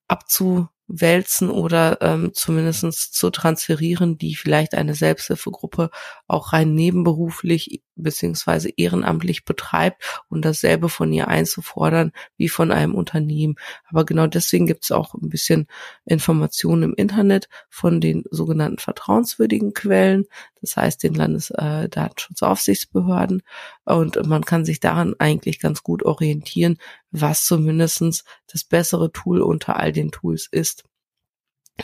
abzuwälzen oder ähm, zumindest zu transferieren, die vielleicht eine Selbsthilfegruppe auch rein nebenberuflich beziehungsweise ehrenamtlich betreibt und dasselbe von ihr einzufordern wie von einem Unternehmen. Aber genau deswegen gibt es auch ein bisschen Informationen im Internet von den sogenannten vertrauenswürdigen Quellen, das heißt den Landesdatenschutzaufsichtsbehörden. Äh, und man kann sich daran eigentlich ganz gut orientieren, was zumindestens das bessere Tool unter all den Tools ist.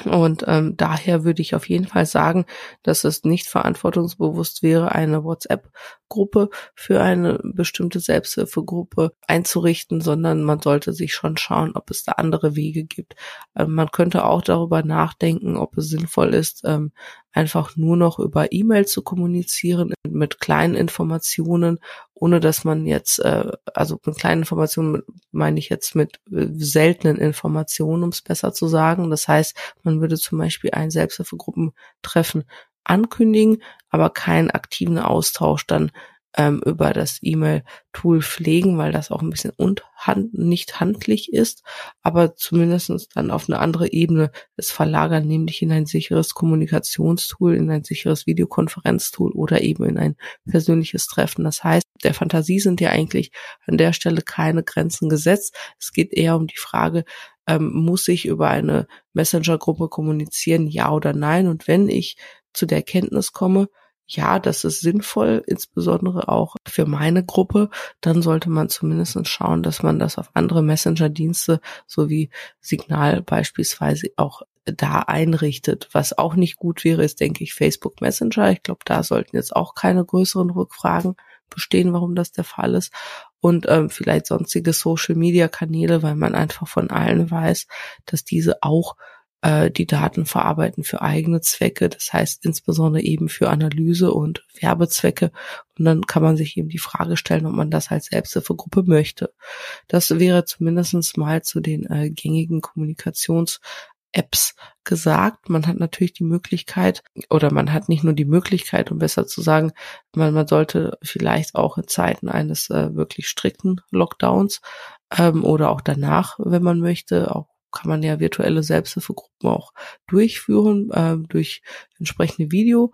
Und ähm, daher würde ich auf jeden Fall sagen, dass es nicht verantwortungsbewusst wäre, eine WhatsApp-Gruppe für eine bestimmte Selbsthilfegruppe einzurichten, sondern man sollte sich schon schauen, ob es da andere Wege gibt. Ähm, man könnte auch darüber nachdenken, ob es sinnvoll ist, ähm, einfach nur noch über E-Mail zu kommunizieren mit kleinen Informationen, ohne dass man jetzt, äh, also mit kleinen Informationen meine ich jetzt mit äh, seltenen Informationen, um es besser zu sagen. Das heißt, man würde zum Beispiel ein Selbsthilfegruppentreffen ankündigen, aber keinen aktiven Austausch dann ähm, über das E-Mail-Tool pflegen, weil das auch ein bisschen unhand nicht handlich ist, aber zumindestens dann auf eine andere Ebene es verlagern, nämlich in ein sicheres Kommunikationstool, in ein sicheres Videokonferenztool oder eben in ein persönliches Treffen. Das heißt, der Fantasie sind ja eigentlich an der Stelle keine Grenzen gesetzt. Es geht eher um die Frage, ähm, muss ich über eine Messenger-Gruppe kommunizieren, ja oder nein? Und wenn ich zu der Kenntnis komme, ja, das ist sinnvoll, insbesondere auch für meine Gruppe, dann sollte man zumindest schauen, dass man das auf andere Messenger-Dienste sowie Signal beispielsweise auch da einrichtet. Was auch nicht gut wäre, ist, denke ich, Facebook Messenger. Ich glaube, da sollten jetzt auch keine größeren Rückfragen bestehen, warum das der Fall ist. Und ähm, vielleicht sonstige Social-Media-Kanäle, weil man einfach von allen weiß, dass diese auch äh, die Daten verarbeiten für eigene Zwecke, das heißt insbesondere eben für Analyse und Werbezwecke. Und dann kann man sich eben die Frage stellen, ob man das als Selbsthilfegruppe möchte. Das wäre zumindestens mal zu den äh, gängigen Kommunikations- Apps gesagt. Man hat natürlich die Möglichkeit, oder man hat nicht nur die Möglichkeit, um besser zu sagen, man, man sollte vielleicht auch in Zeiten eines äh, wirklich strikten Lockdowns ähm, oder auch danach, wenn man möchte, auch kann man ja virtuelle Selbsthilfegruppen auch durchführen äh, durch entsprechende Video.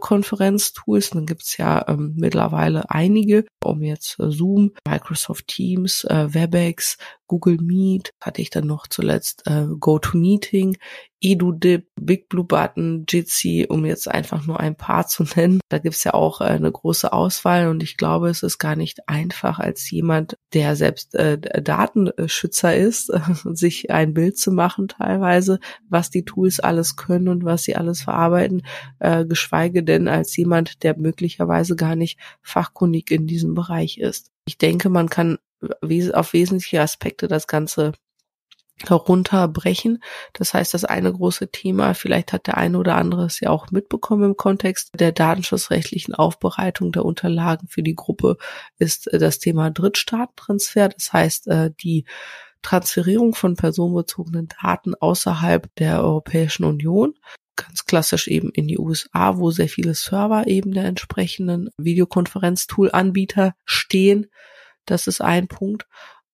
Konferenztools. Dann gibt's ja ähm, mittlerweile einige, um jetzt äh, Zoom, Microsoft Teams, äh, WebEx, Google Meet, hatte ich dann noch zuletzt äh, GoToMeeting, EduDip, Big Blue Button, Jitsi, um jetzt einfach nur ein paar zu nennen. Da gibt's ja auch äh, eine große Auswahl und ich glaube, es ist gar nicht einfach als jemand, der selbst äh, Datenschützer ist, sich ein Bild zu machen teilweise, was die Tools alles können und was sie alles verarbeiten, äh, geschweige denn als jemand, der möglicherweise gar nicht fachkundig in diesem Bereich ist. Ich denke, man kann auf wesentliche Aspekte das Ganze herunterbrechen. Das heißt, das eine große Thema, vielleicht hat der eine oder andere es ja auch mitbekommen im Kontext der datenschutzrechtlichen Aufbereitung der Unterlagen für die Gruppe, ist äh, das Thema Drittstaatentransfer. Das heißt, äh, die Transferierung von personenbezogenen Daten außerhalb der Europäischen Union ganz klassisch eben in die USA, wo sehr viele Server eben der entsprechenden Videokonferenztool-Anbieter stehen. Das ist ein Punkt.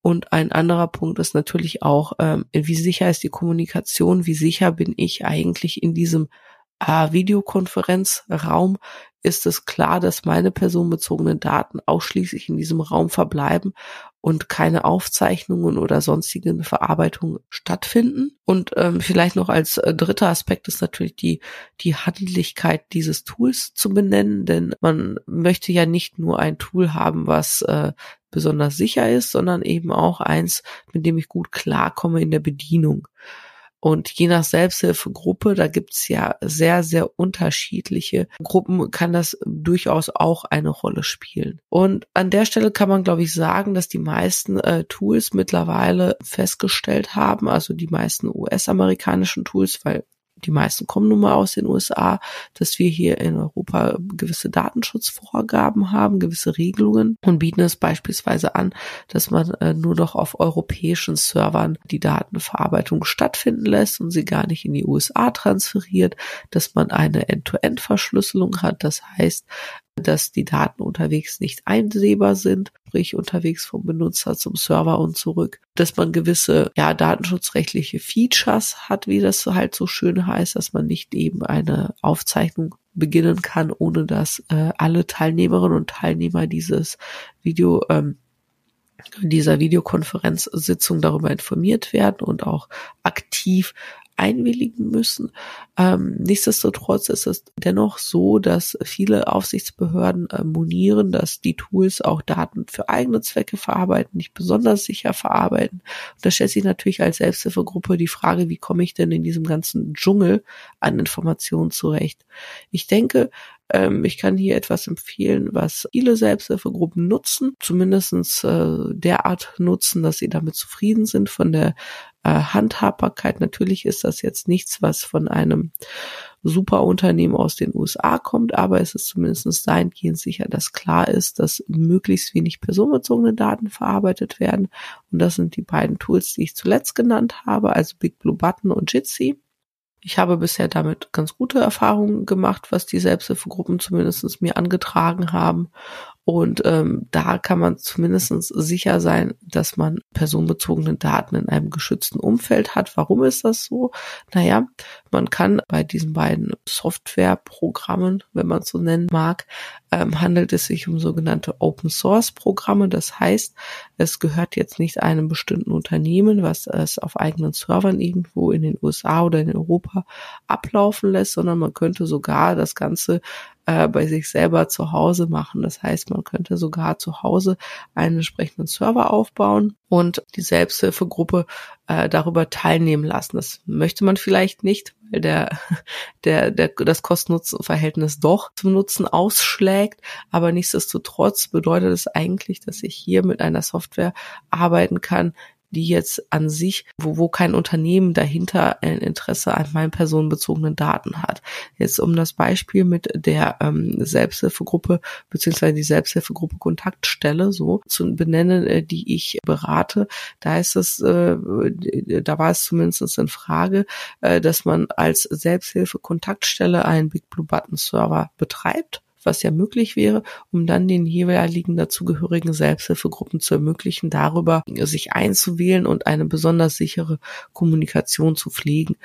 Und ein anderer Punkt ist natürlich auch, ähm, wie sicher ist die Kommunikation, wie sicher bin ich eigentlich in diesem äh, Videokonferenzraum, ist es klar, dass meine personenbezogenen Daten ausschließlich in diesem Raum verbleiben und keine Aufzeichnungen oder sonstigen Verarbeitungen stattfinden. Und ähm, vielleicht noch als äh, dritter Aspekt ist natürlich die, die Handlichkeit dieses Tools zu benennen, denn man möchte ja nicht nur ein Tool haben, was äh, besonders sicher ist, sondern eben auch eins, mit dem ich gut klarkomme in der Bedienung. Und je nach Selbsthilfegruppe, da gibt's ja sehr, sehr unterschiedliche Gruppen, kann das durchaus auch eine Rolle spielen. Und an der Stelle kann man, glaube ich, sagen, dass die meisten äh, Tools mittlerweile festgestellt haben, also die meisten US-amerikanischen Tools, weil die meisten kommen nun mal aus den USA, dass wir hier in Europa gewisse Datenschutzvorgaben haben, gewisse Regelungen und bieten es beispielsweise an, dass man äh, nur noch auf europäischen Servern die Datenverarbeitung stattfinden lässt und sie gar nicht in die USA transferiert, dass man eine End-to-End-Verschlüsselung hat. Das heißt, dass die Daten unterwegs nicht einsehbar sind, sprich unterwegs vom Benutzer zum Server und zurück, dass man gewisse ja datenschutzrechtliche Features hat, wie das halt so schön heißt, dass man nicht eben eine Aufzeichnung beginnen kann, ohne dass äh, alle Teilnehmerinnen und Teilnehmer dieses Video ähm, dieser Videokonferenzsitzung darüber informiert werden und auch aktiv einwilligen müssen. Ähm, nichtsdestotrotz ist es dennoch so, dass viele Aufsichtsbehörden äh, monieren, dass die Tools auch Daten für eigene Zwecke verarbeiten, nicht besonders sicher verarbeiten. Und da stellt sich natürlich als Selbsthilfegruppe die Frage, wie komme ich denn in diesem ganzen Dschungel an Informationen zurecht? Ich denke, ähm, ich kann hier etwas empfehlen, was viele Selbsthilfegruppen nutzen, zumindestens äh, derart nutzen, dass sie damit zufrieden sind von der äh, Handhabbarkeit. Natürlich ist das jetzt nichts, was von einem Superunternehmen aus den USA kommt, aber es ist zumindest dahingehend sicher, dass klar ist, dass möglichst wenig personenbezogene Daten verarbeitet werden. Und das sind die beiden Tools, die ich zuletzt genannt habe, also Big Blue Button und Jitsi. Ich habe bisher damit ganz gute Erfahrungen gemacht, was die Selbsthilfegruppen zumindest mir angetragen haben. Und ähm, da kann man zumindest sicher sein, dass man personenbezogene Daten in einem geschützten Umfeld hat. Warum ist das so? Naja, man kann bei diesen beiden Softwareprogrammen, wenn man es so nennen mag, ähm, handelt es sich um sogenannte Open Source Programme. Das heißt, es gehört jetzt nicht einem bestimmten Unternehmen, was es auf eigenen Servern irgendwo in den USA oder in Europa ablaufen lässt, sondern man könnte sogar das Ganze äh, bei sich selber zu Hause machen. Das heißt, man könnte sogar zu Hause einen entsprechenden Server aufbauen und die Selbsthilfegruppe äh, darüber teilnehmen lassen. Das möchte man vielleicht nicht, weil der, der, der, das Kosten-Nutzen-Verhältnis doch zum Nutzen ausschlägt. Aber nichtsdestotrotz bedeutet es eigentlich, dass ich hier mit einer Software arbeiten kann, die jetzt an sich, wo, wo kein Unternehmen dahinter ein Interesse an meinen personenbezogenen Daten hat. Jetzt um das Beispiel mit der ähm, Selbsthilfegruppe beziehungsweise die Selbsthilfegruppe Kontaktstelle so zu benennen, äh, die ich berate, da ist es, äh, da war es zumindest in Frage, äh, dass man als Selbsthilfe Kontaktstelle einen Big Blue Button Server betreibt was ja möglich wäre, um dann den jeweiligen dazugehörigen Selbsthilfegruppen zu ermöglichen, darüber sich einzuwählen und eine besonders sichere Kommunikation zu pflegen.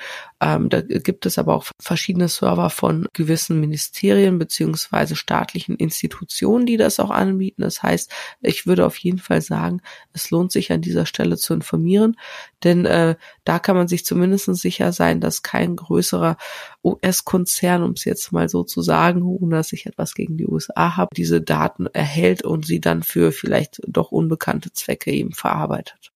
Ähm, da gibt es aber auch verschiedene Server von gewissen Ministerien beziehungsweise staatlichen Institutionen, die das auch anbieten. Das heißt, ich würde auf jeden Fall sagen, es lohnt sich an dieser Stelle zu informieren, denn äh, da kann man sich zumindest sicher sein, dass kein größerer US-Konzern, um es jetzt mal so zu sagen, ohne dass ich etwas gegen die USA habe, diese Daten erhält und sie dann für vielleicht doch unbekannte Zwecke eben verarbeitet.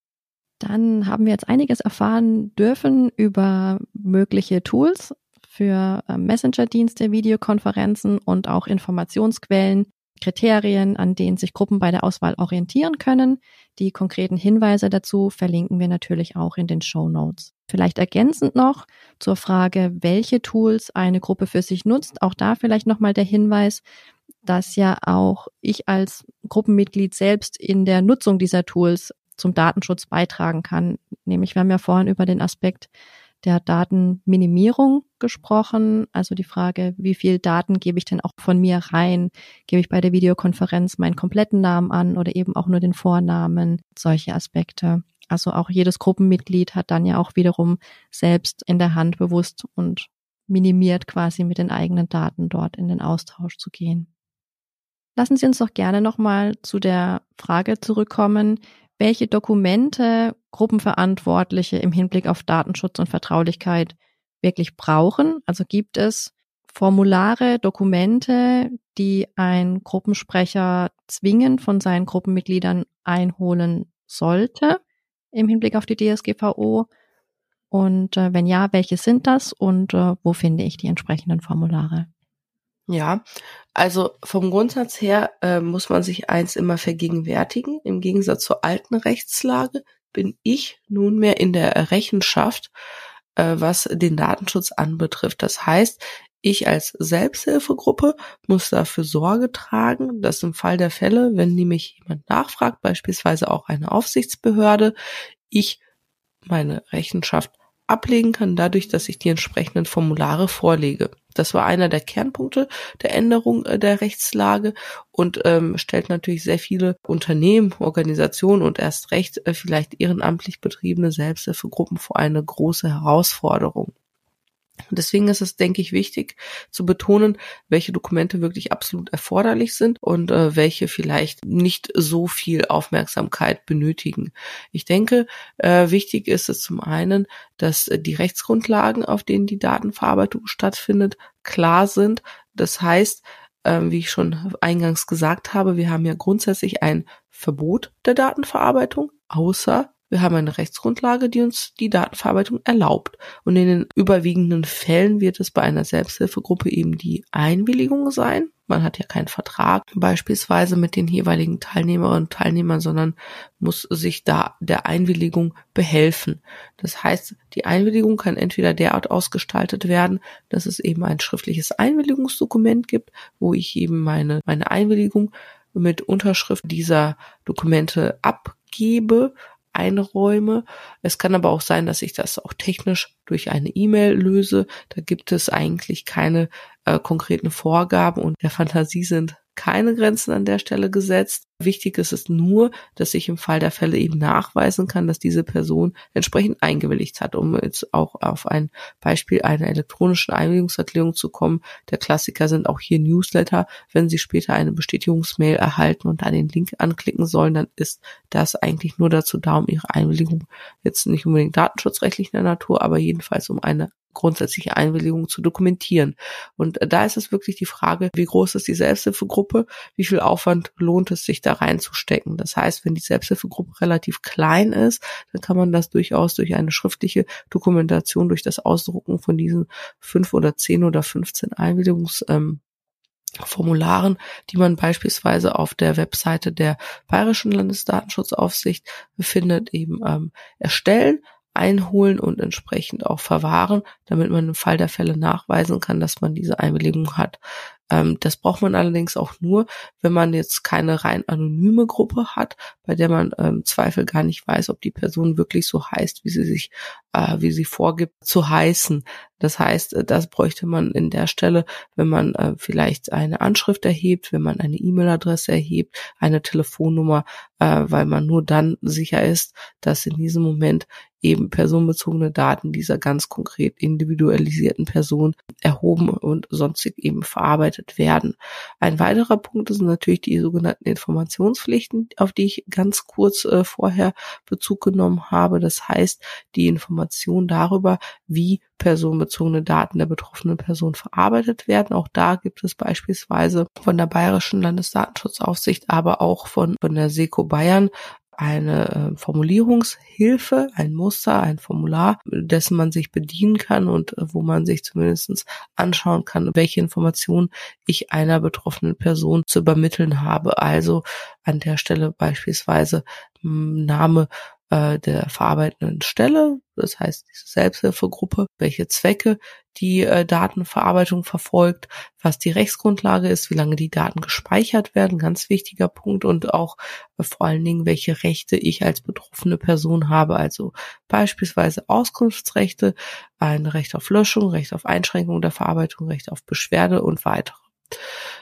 Dann haben wir jetzt einiges erfahren dürfen über mögliche Tools für äh, Messenger-Dienste, Videokonferenzen und auch Informationsquellen, Kriterien, an denen sich Gruppen bei der Auswahl orientieren können. Die konkreten Hinweise dazu verlinken wir natürlich auch in den Show Notes. Vielleicht ergänzend noch zur Frage, welche Tools eine Gruppe für sich nutzt. Auch da vielleicht nochmal der Hinweis, dass ja auch ich als Gruppenmitglied selbst in der Nutzung dieser Tools zum Datenschutz beitragen kann. Nämlich, wir haben ja vorhin über den Aspekt der Datenminimierung gesprochen, also die Frage, wie viel Daten gebe ich denn auch von mir rein? Gebe ich bei der Videokonferenz meinen kompletten Namen an oder eben auch nur den Vornamen? Solche Aspekte. Also auch jedes Gruppenmitglied hat dann ja auch wiederum selbst in der Hand bewusst und minimiert quasi mit den eigenen Daten dort in den Austausch zu gehen. Lassen Sie uns doch gerne nochmal zu der Frage zurückkommen, welche Dokumente Gruppenverantwortliche im Hinblick auf Datenschutz und Vertraulichkeit wirklich brauchen. Also gibt es Formulare, Dokumente, die ein Gruppensprecher zwingend von seinen Gruppenmitgliedern einholen sollte im Hinblick auf die DSGVO? Und äh, wenn ja, welche sind das und äh, wo finde ich die entsprechenden Formulare?
Ja, also vom Grundsatz her äh, muss man sich eins immer vergegenwärtigen. Im Gegensatz zur alten Rechtslage bin ich nunmehr in der Rechenschaft, äh, was den Datenschutz anbetrifft. Das heißt, ich als Selbsthilfegruppe muss dafür Sorge tragen, dass im Fall der Fälle, wenn nämlich jemand nachfragt, beispielsweise auch eine Aufsichtsbehörde, ich meine Rechenschaft ablegen kann, dadurch, dass ich die entsprechenden Formulare vorlege. Das war einer der Kernpunkte der Änderung äh, der Rechtslage und ähm, stellt natürlich sehr viele Unternehmen, Organisationen und erst recht äh, vielleicht ehrenamtlich betriebene Selbsthilfegruppen vor eine große Herausforderung. Deswegen ist es, denke ich, wichtig zu betonen, welche Dokumente wirklich absolut erforderlich sind und äh, welche vielleicht nicht so viel Aufmerksamkeit benötigen. Ich denke, äh, wichtig ist es zum einen, dass äh, die Rechtsgrundlagen, auf denen die Datenverarbeitung stattfindet, klar sind. Das heißt, äh, wie ich schon eingangs gesagt habe, wir haben ja grundsätzlich ein Verbot der Datenverarbeitung, außer wir haben eine Rechtsgrundlage, die uns die Datenverarbeitung erlaubt. Und in den überwiegenden Fällen wird es bei einer Selbsthilfegruppe eben die Einwilligung sein. Man hat ja keinen Vertrag beispielsweise mit den jeweiligen Teilnehmerinnen und Teilnehmern, sondern muss sich da der Einwilligung behelfen. Das heißt, die Einwilligung kann entweder derart ausgestaltet werden, dass es eben ein schriftliches Einwilligungsdokument gibt, wo ich eben meine, meine Einwilligung mit Unterschrift dieser Dokumente abgebe einräume. Es kann aber auch sein, dass ich das auch technisch durch eine E-Mail löse. Da gibt es eigentlich keine äh, konkreten Vorgaben und der Fantasie sind keine Grenzen an der Stelle gesetzt. Wichtig ist es nur, dass ich im Fall der Fälle eben nachweisen kann, dass diese Person entsprechend eingewilligt hat, um jetzt auch auf ein Beispiel einer elektronischen Einwilligungserklärung zu kommen. Der Klassiker sind auch hier Newsletter. Wenn Sie später eine Bestätigungsmail erhalten und da den Link anklicken sollen, dann ist das eigentlich nur dazu da, um Ihre Einwilligung jetzt nicht unbedingt datenschutzrechtlicher Natur, aber jedenfalls um eine grundsätzliche Einwilligung zu dokumentieren. Und äh, da ist es wirklich die Frage, wie groß ist die Selbsthilfegruppe, wie viel Aufwand lohnt es sich da reinzustecken. Das heißt, wenn die Selbsthilfegruppe relativ klein ist, dann kann man das durchaus durch eine schriftliche Dokumentation, durch das Ausdrucken von diesen fünf oder zehn oder 15 Einwilligungs ähm, Formularen, die man beispielsweise auf der Webseite der Bayerischen Landesdatenschutzaufsicht befindet, eben ähm, erstellen einholen und entsprechend auch verwahren, damit man im Fall der Fälle nachweisen kann, dass man diese Einwilligung hat. Ähm, das braucht man allerdings auch nur, wenn man jetzt keine rein anonyme Gruppe hat, bei der man ähm, Zweifel gar nicht weiß, ob die Person wirklich so heißt, wie sie sich, äh, wie sie vorgibt zu heißen. Das heißt, äh, das bräuchte man in der Stelle, wenn man äh, vielleicht eine Anschrift erhebt, wenn man eine E-Mail-Adresse erhebt, eine Telefonnummer, äh, weil man nur dann sicher ist, dass in diesem Moment eben personenbezogene Daten dieser ganz konkret individualisierten Person erhoben und sonstig eben verarbeitet werden. Ein weiterer Punkt sind natürlich die sogenannten Informationspflichten, auf die ich ganz kurz äh, vorher Bezug genommen habe. Das heißt, die Information darüber, wie personenbezogene Daten der betroffenen Person verarbeitet werden. Auch da gibt es beispielsweise von der Bayerischen Landesdatenschutzaufsicht, aber auch von, von der SECO Bayern eine äh, Formulierungshilfe, ein Muster, ein Formular, dessen man sich bedienen kann und äh, wo man sich zumindest anschauen kann, welche Informationen ich einer betroffenen Person zu übermitteln habe. Also an der Stelle beispielsweise hm, Name, äh, der verarbeitenden Stelle, das heißt diese Selbsthilfegruppe, welche Zwecke die äh, Datenverarbeitung verfolgt, was die Rechtsgrundlage ist, wie lange die Daten gespeichert werden, ganz wichtiger Punkt und auch äh, vor allen Dingen, welche Rechte ich als betroffene Person habe, also beispielsweise Auskunftsrechte, ein Recht auf Löschung, Recht auf Einschränkung der Verarbeitung, Recht auf Beschwerde und weitere.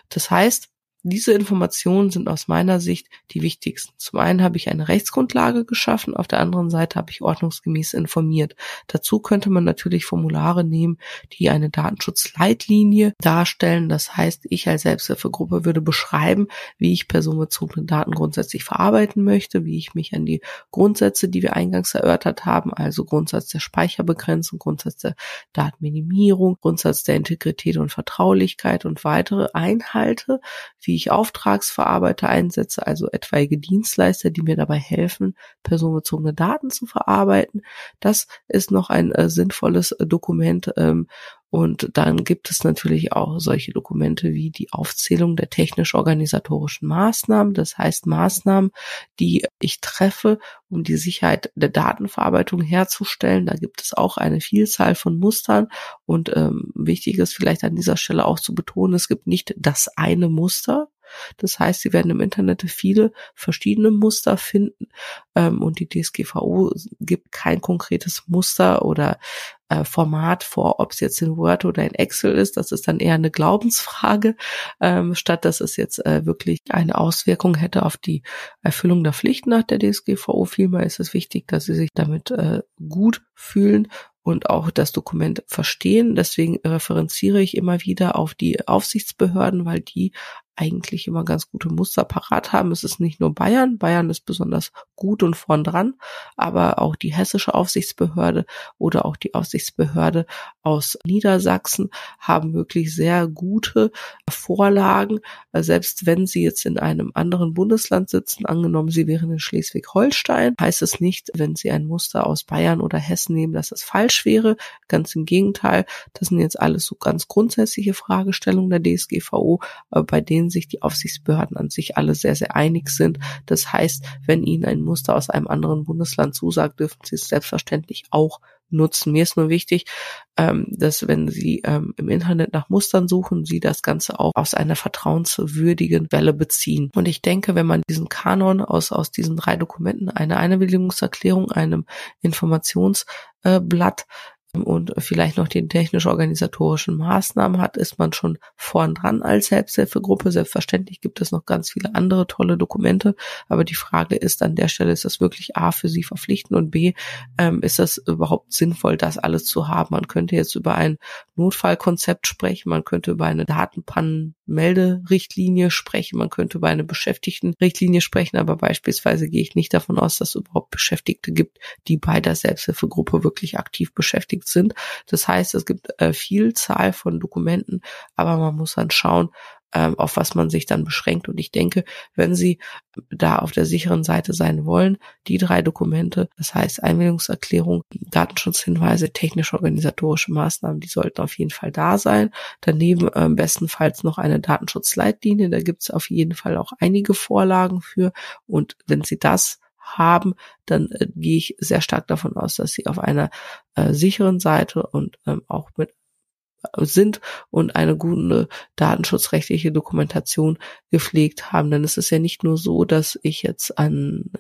Das heißt, diese Informationen sind aus meiner Sicht die wichtigsten. Zum einen habe ich eine Rechtsgrundlage geschaffen, auf der anderen Seite habe ich ordnungsgemäß informiert. Dazu könnte man natürlich Formulare nehmen, die eine Datenschutzleitlinie darstellen. Das heißt, ich als Selbsthilfegruppe würde beschreiben, wie ich personenbezogene Daten grundsätzlich verarbeiten möchte, wie ich mich an die Grundsätze, die wir eingangs erörtert haben, also Grundsatz der Speicherbegrenzung, Grundsatz der Datenminimierung, Grundsatz der Integrität und Vertraulichkeit und weitere einhalte, wie wie ich Auftragsverarbeiter einsetze, also etwaige Dienstleister, die mir dabei helfen, personenbezogene Daten zu verarbeiten. Das ist noch ein äh, sinnvolles äh, Dokument, ähm, und dann gibt es natürlich auch solche Dokumente wie die Aufzählung der technisch-organisatorischen Maßnahmen. Das heißt Maßnahmen, die ich treffe, um die Sicherheit der Datenverarbeitung herzustellen. Da gibt es auch eine Vielzahl von Mustern. Und ähm, wichtig ist vielleicht an dieser Stelle auch zu betonen, es gibt nicht das eine Muster, das heißt, Sie werden im Internet viele verschiedene Muster finden ähm, und die DSGVO gibt kein konkretes Muster oder äh, Format vor, ob es jetzt in Word oder in Excel ist. Das ist dann eher eine Glaubensfrage, ähm, statt dass es jetzt äh, wirklich eine Auswirkung hätte auf die Erfüllung der Pflicht nach der DSGVO. Vielmehr ist es wichtig, dass Sie sich damit äh, gut fühlen und auch das Dokument verstehen. Deswegen referenziere ich immer wieder auf die Aufsichtsbehörden, weil die eigentlich immer ganz gute Muster parat haben. Es ist nicht nur Bayern, Bayern ist besonders gut und vorn dran, aber auch die hessische Aufsichtsbehörde oder auch die Aufsichtsbehörde aus Niedersachsen haben wirklich sehr gute Vorlagen, selbst wenn sie jetzt in einem anderen Bundesland sitzen, angenommen sie wären in Schleswig-Holstein, heißt es nicht, wenn sie ein Muster aus Bayern oder Hessen nehmen, dass es falsch wäre. Ganz im Gegenteil, das sind jetzt alles so ganz grundsätzliche Fragestellungen der DSGVO, bei denen sich die Aufsichtsbehörden an sich alle sehr, sehr einig sind. Das heißt, wenn Ihnen ein Muster aus einem anderen Bundesland zusagt, dürfen Sie es selbstverständlich auch nutzen. Mir ist nur wichtig, ähm, dass wenn Sie ähm, im Internet nach Mustern suchen, Sie das Ganze auch aus einer vertrauenswürdigen Quelle beziehen. Und ich denke, wenn man diesen Kanon aus, aus diesen drei Dokumenten, eine Einwilligungserklärung, einem Informationsblatt und vielleicht noch die technisch-organisatorischen Maßnahmen hat, ist man schon vorn dran als Selbsthilfegruppe. Selbstverständlich gibt es noch ganz viele andere tolle Dokumente, aber die Frage ist an der Stelle, ist das wirklich A für Sie verpflichtend und B, ähm, ist das überhaupt sinnvoll, das alles zu haben? Man könnte jetzt über ein Notfallkonzept sprechen, man könnte über eine Datenpannenmelderichtlinie sprechen, man könnte über eine Beschäftigtenrichtlinie sprechen, aber beispielsweise gehe ich nicht davon aus, dass es überhaupt Beschäftigte gibt, die bei der Selbsthilfegruppe wirklich aktiv beschäftigt sind. Das heißt, es gibt äh, Vielzahl von Dokumenten, aber man muss dann schauen, ähm, auf was man sich dann beschränkt. Und ich denke, wenn Sie da auf der sicheren Seite sein wollen, die drei Dokumente, das heißt Einwilligungserklärung, Datenschutzhinweise, technisch-organisatorische Maßnahmen, die sollten auf jeden Fall da sein. Daneben äh, bestenfalls noch eine Datenschutzleitlinie, da gibt es auf jeden Fall auch einige Vorlagen für. Und wenn Sie das haben, dann äh, gehe ich sehr stark davon aus, dass sie auf einer äh, sicheren Seite und ähm, auch mit sind und eine gute datenschutzrechtliche Dokumentation gepflegt haben. Denn es ist ja nicht nur so, dass ich jetzt an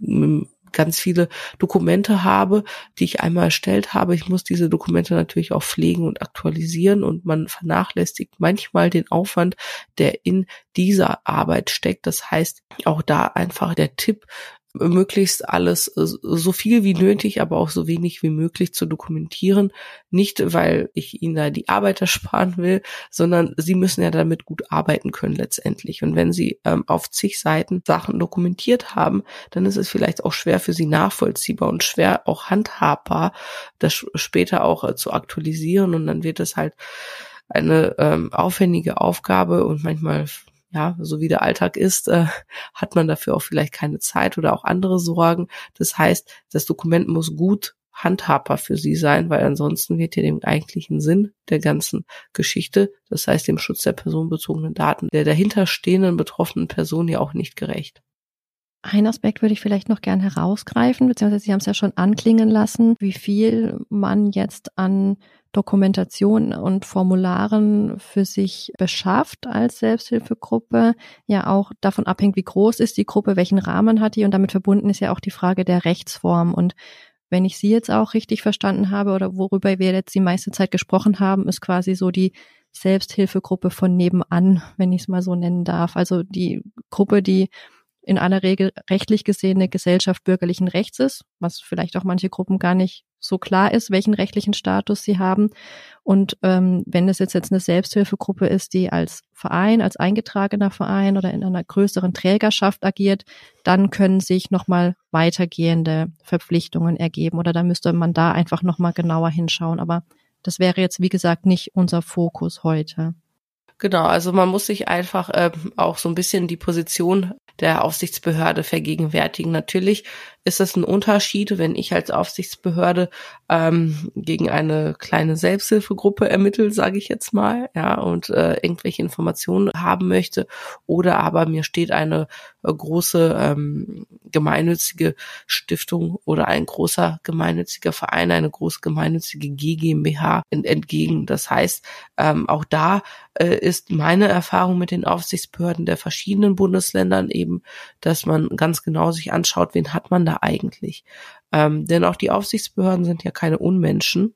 ähm, ganz viele Dokumente habe, die ich einmal erstellt habe. Ich muss diese Dokumente natürlich auch pflegen und aktualisieren und man vernachlässigt manchmal den Aufwand, der in dieser Arbeit steckt. Das heißt, auch da einfach der Tipp, möglichst alles äh, so viel wie nötig, aber auch so wenig wie möglich zu dokumentieren. Nicht, weil ich ihnen da die Arbeit ersparen will, sondern sie müssen ja damit gut arbeiten können letztendlich. Und wenn sie ähm, auf zig Seiten Sachen dokumentiert haben, dann ist es vielleicht auch schwer für sie nachvollziehbar und schwer auch handhabbar, das später auch äh, zu aktualisieren. Und dann wird es halt eine ähm, aufwendige Aufgabe und manchmal ja, so wie der Alltag ist, äh, hat man dafür auch vielleicht keine Zeit oder auch andere Sorgen. Das heißt, das Dokument muss gut handhabbar für sie sein, weil ansonsten wird ja dem eigentlichen Sinn der ganzen Geschichte, das heißt dem Schutz der personenbezogenen Daten, der dahinterstehenden betroffenen Person ja auch nicht gerecht.
Ein Aspekt würde ich vielleicht noch gern herausgreifen, beziehungsweise Sie haben es ja schon anklingen lassen, wie viel man jetzt an Dokumentation und Formularen für sich beschafft als Selbsthilfegruppe, ja auch davon abhängt, wie groß ist die Gruppe, welchen Rahmen hat die und damit verbunden ist ja auch die Frage der Rechtsform und wenn ich Sie jetzt auch richtig verstanden habe oder worüber wir jetzt die meiste Zeit gesprochen haben, ist quasi so die Selbsthilfegruppe von nebenan, wenn ich es mal so nennen darf. Also die Gruppe, die in aller Regel rechtlich gesehene Gesellschaft bürgerlichen Rechts ist, was vielleicht auch manche Gruppen gar nicht so klar ist, welchen rechtlichen Status sie haben. Und ähm, wenn es jetzt, jetzt eine Selbsthilfegruppe ist, die als Verein, als eingetragener Verein oder in einer größeren Trägerschaft agiert, dann können sich nochmal weitergehende Verpflichtungen ergeben oder da müsste man da einfach nochmal genauer hinschauen. Aber das wäre jetzt, wie gesagt, nicht unser Fokus heute.
Genau, also man muss sich einfach äh, auch so ein bisschen die Position der Aufsichtsbehörde vergegenwärtigen. Natürlich ist es ein Unterschied, wenn ich als Aufsichtsbehörde ähm, gegen eine kleine Selbsthilfegruppe ermittle, sage ich jetzt mal, ja, und äh, irgendwelche Informationen haben möchte, oder aber mir steht eine äh, große ähm, gemeinnützige Stiftung oder ein großer gemeinnütziger Verein, eine große gemeinnützige GmbH entgegen. Das heißt, ähm, auch da äh, ist meine Erfahrung mit den Aufsichtsbehörden der verschiedenen Bundesländern eben, dass man ganz genau sich anschaut, wen hat man da eigentlich. Ähm, denn auch die Aufsichtsbehörden sind ja keine Unmenschen.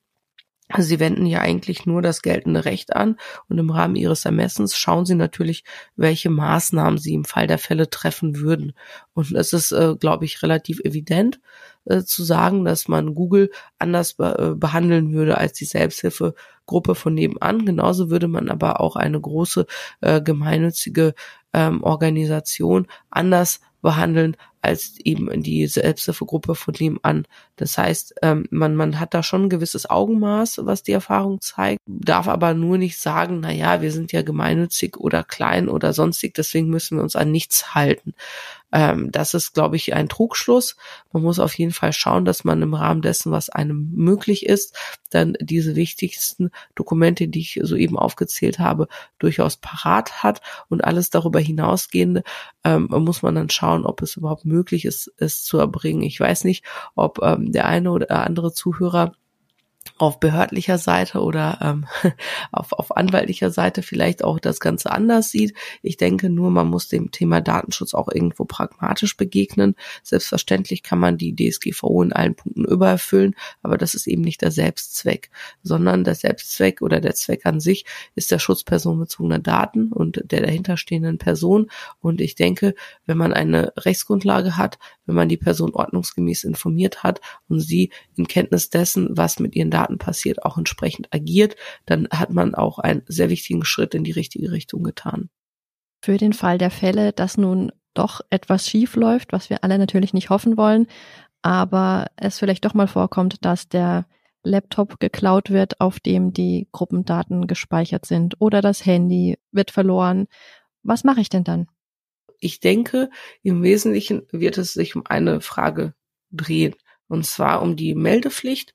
Also sie wenden ja eigentlich nur das geltende Recht an und im Rahmen ihres Ermessens schauen sie natürlich, welche Maßnahmen sie im Fall der Fälle treffen würden. Und es ist, äh, glaube ich, relativ evident äh, zu sagen, dass man Google anders be äh, behandeln würde als die Selbsthilfegruppe von nebenan. Genauso würde man aber auch eine große äh, gemeinnützige ähm, Organisation anders behandeln als eben die Selbsthilfegruppe von nebenan. Das heißt, ähm, man, man hat da schon ein gewisses Augenmaß, was die Erfahrung zeigt, darf aber nur nicht sagen, na ja, wir sind ja gemeinnützig oder klein oder sonstig, deswegen müssen wir uns an nichts halten. Ähm, das ist, glaube ich, ein Trugschluss. Man muss auf jeden Fall schauen, dass man im Rahmen dessen, was einem möglich ist, dann diese wichtigsten Dokumente, die ich soeben aufgezählt habe, durchaus parat hat und alles darüber hinausgehende ähm, muss man dann schauen, ob es überhaupt möglich ist, es zu erbringen. Ich weiß nicht, ob ähm, der eine oder andere Zuhörer auf behördlicher Seite oder ähm, auf, auf anwaltlicher Seite vielleicht auch das Ganze anders sieht. Ich denke nur, man muss dem Thema Datenschutz auch irgendwo pragmatisch begegnen. Selbstverständlich kann man die DSGVO in allen Punkten übererfüllen, aber das ist eben nicht der Selbstzweck, sondern der Selbstzweck oder der Zweck an sich ist der Schutz personenbezogener Daten und der dahinterstehenden Person. Und ich denke, wenn man eine Rechtsgrundlage hat, wenn man die Person ordnungsgemäß informiert hat und sie in Kenntnis dessen, was mit ihren Daten passiert, auch entsprechend agiert, dann hat man auch einen sehr wichtigen Schritt in die richtige Richtung getan.
Für den Fall der Fälle, dass nun doch etwas schief läuft, was wir alle natürlich nicht hoffen wollen, aber es vielleicht doch mal vorkommt, dass der Laptop geklaut wird, auf dem die Gruppendaten gespeichert sind oder das Handy wird verloren. Was mache ich denn dann?
Ich denke, im Wesentlichen wird es sich um eine Frage drehen, und zwar um die Meldepflicht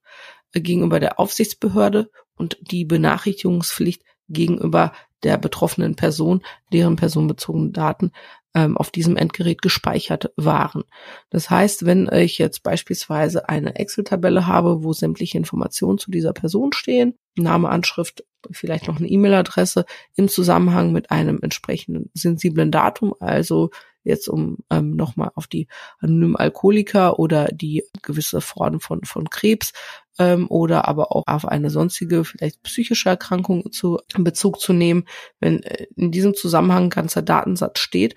gegenüber der Aufsichtsbehörde und die Benachrichtigungspflicht gegenüber der betroffenen Person, deren personenbezogene Daten ähm, auf diesem Endgerät gespeichert waren. Das heißt, wenn ich jetzt beispielsweise eine Excel-Tabelle habe, wo sämtliche Informationen zu dieser Person stehen, Name, Anschrift, vielleicht noch eine E-Mail-Adresse im Zusammenhang mit einem entsprechenden sensiblen Datum, also jetzt um ähm, nochmal auf die anonymen Alkoholiker oder die gewisse Formen von, von Krebs ähm, oder aber auch auf eine sonstige, vielleicht psychische Erkrankung zu Bezug zu nehmen, wenn äh, in diesem Zusammenhang ein ganzer Datensatz steht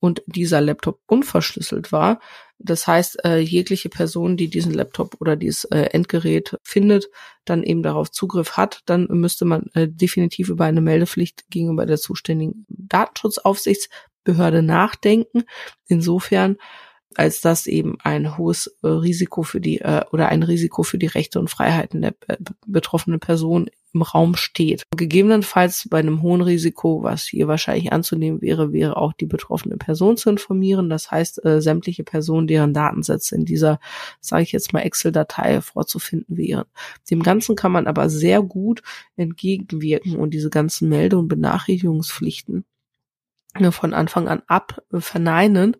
und dieser Laptop unverschlüsselt war. Das heißt, äh, jegliche Person, die diesen Laptop oder dieses äh, Endgerät findet, dann eben darauf Zugriff hat, dann müsste man äh, definitiv über eine Meldepflicht gegenüber der zuständigen Datenschutzaufsichtsbehörde nachdenken. Insofern als dass eben ein hohes äh, Risiko für die äh, oder ein Risiko für die Rechte und Freiheiten der äh, betroffenen Person im Raum steht. Gegebenenfalls bei einem hohen Risiko, was hier wahrscheinlich anzunehmen wäre, wäre auch die betroffene Person zu informieren. Das heißt, äh, sämtliche Personen, deren Datensätze in dieser, sage ich jetzt mal, Excel-Datei vorzufinden wären. Dem Ganzen kann man aber sehr gut entgegenwirken und diese ganzen Melde- und Benachrichtigungspflichten von Anfang an ab verneinen,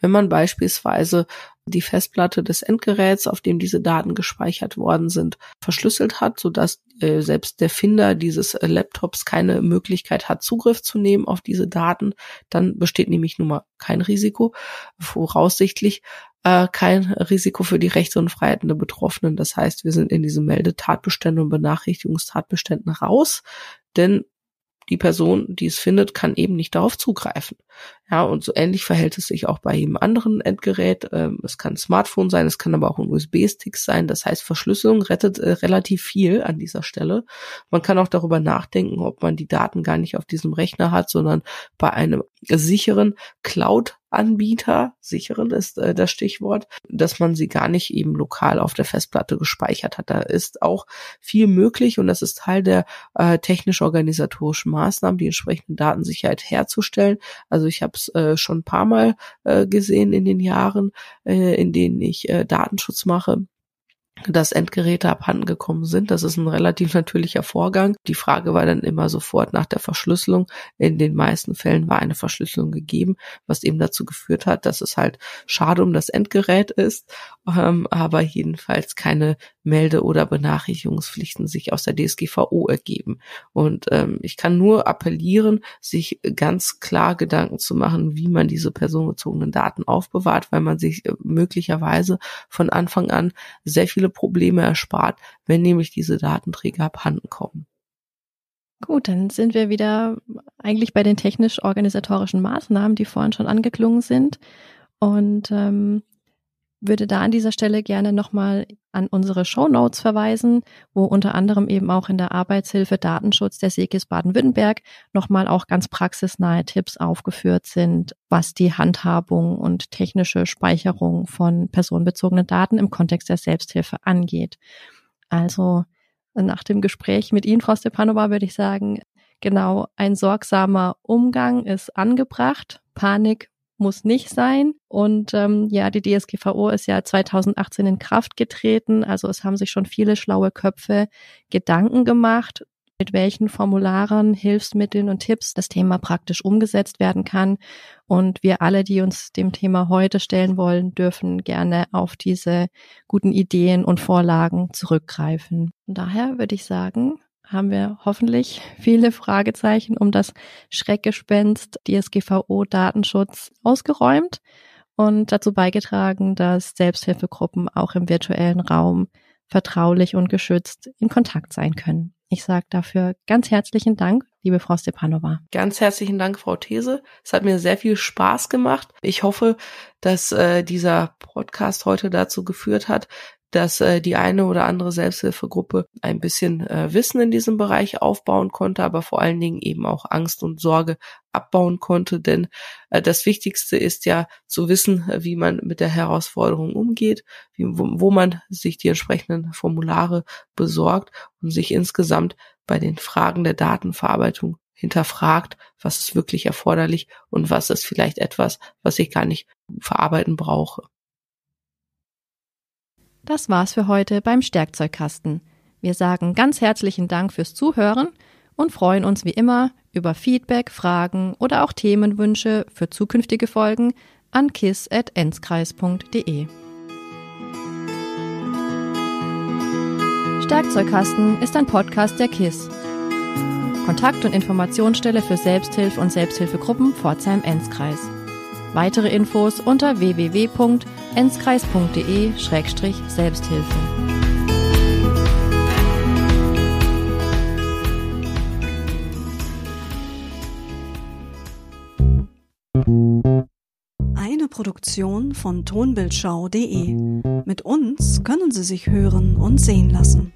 wenn man beispielsweise die Festplatte des Endgeräts, auf dem diese Daten gespeichert worden sind, verschlüsselt hat, sodass äh, selbst der Finder dieses äh, Laptops keine Möglichkeit hat, Zugriff zu nehmen auf diese Daten, dann besteht nämlich nun mal kein Risiko, voraussichtlich äh, kein Risiko für die Rechte und Freiheiten der Betroffenen. Das heißt, wir sind in diesen Meldetatbeständen und Benachrichtigungstatbeständen raus, denn die Person, die es findet, kann eben nicht darauf zugreifen. Ja, und so ähnlich verhält es sich auch bei jedem anderen Endgerät. Ähm, es kann ein Smartphone sein, es kann aber auch ein USB-Stick sein. Das heißt, Verschlüsselung rettet äh, relativ viel an dieser Stelle. Man kann auch darüber nachdenken, ob man die Daten gar nicht auf diesem Rechner hat, sondern bei einem sicheren Cloud Anbieter, sicheren ist äh, das Stichwort, dass man sie gar nicht eben lokal auf der Festplatte gespeichert hat. Da ist auch viel möglich und das ist Teil der äh, technisch-organisatorischen Maßnahmen, die entsprechende Datensicherheit herzustellen. Also ich habe es äh, schon ein paar Mal äh, gesehen in den Jahren, äh, in denen ich äh, Datenschutz mache dass Endgeräte abhanden gekommen sind. Das ist ein relativ natürlicher Vorgang. Die Frage war dann immer sofort nach der Verschlüsselung. In den meisten Fällen war eine Verschlüsselung gegeben, was eben dazu geführt hat, dass es halt schade um das Endgerät ist, ähm, aber jedenfalls keine Melde- oder Benachrichtigungspflichten sich aus der DSGVO ergeben. Und ähm, ich kann nur appellieren, sich ganz klar Gedanken zu machen, wie man diese personenbezogenen Daten aufbewahrt, weil man sich äh, möglicherweise von Anfang an sehr viele Probleme erspart, wenn nämlich diese Datenträger abhanden kommen.
Gut, dann sind wir wieder eigentlich bei den technisch-organisatorischen Maßnahmen, die vorhin schon angeklungen sind. Und ähm, würde da an dieser Stelle gerne nochmal an unsere Show Notes verweisen, wo unter anderem eben auch in der Arbeitshilfe Datenschutz der SEGIS Baden-Württemberg nochmal auch ganz praxisnahe Tipps aufgeführt sind, was die Handhabung und technische Speicherung von personenbezogenen Daten im Kontext der Selbsthilfe angeht. Also nach dem Gespräch mit Ihnen, Frau Stepanova, würde ich sagen, genau, ein sorgsamer Umgang ist angebracht. Panik muss nicht sein. Und ähm, ja, die DSGVO ist ja 2018 in Kraft getreten. Also es haben sich schon viele schlaue Köpfe Gedanken gemacht, mit welchen Formularen, Hilfsmitteln und Tipps das Thema praktisch umgesetzt werden kann. Und wir alle, die uns dem Thema heute stellen wollen, dürfen gerne auf diese guten Ideen und Vorlagen zurückgreifen. Und daher würde ich sagen, haben wir hoffentlich viele Fragezeichen um das Schreckgespenst DSGVO Datenschutz ausgeräumt und dazu beigetragen, dass Selbsthilfegruppen auch im virtuellen Raum vertraulich und geschützt in Kontakt sein können. Ich sage dafür ganz herzlichen Dank, liebe Frau Stepanova.
Ganz herzlichen Dank, Frau These. Es hat mir sehr viel Spaß gemacht. Ich hoffe, dass äh, dieser Podcast heute dazu geführt hat, dass äh, die eine oder andere Selbsthilfegruppe ein bisschen äh, Wissen in diesem Bereich aufbauen konnte, aber vor allen Dingen eben auch Angst und Sorge abbauen konnte. Denn äh, das Wichtigste ist ja zu wissen, wie man mit der Herausforderung umgeht, wie, wo, wo man sich die entsprechenden Formulare besorgt und sich insgesamt bei den Fragen der Datenverarbeitung hinterfragt, was ist wirklich erforderlich und was ist vielleicht etwas, was ich gar nicht verarbeiten brauche.
Das war's für heute beim Stärkzeugkasten. Wir sagen ganz herzlichen Dank fürs Zuhören und freuen uns wie immer über Feedback, Fragen oder auch Themenwünsche für zukünftige Folgen an kiss.enzkreis.de. Stärkzeugkasten ist ein Podcast der KISS. Kontakt- und Informationsstelle für Selbsthilfe und Selbsthilfegruppen Pforzheim-Enzkreis. Weitere Infos unter www.enzkreis.de-selbsthilfe.
Eine Produktion von tonbildschau.de. Mit uns können Sie sich hören und sehen lassen.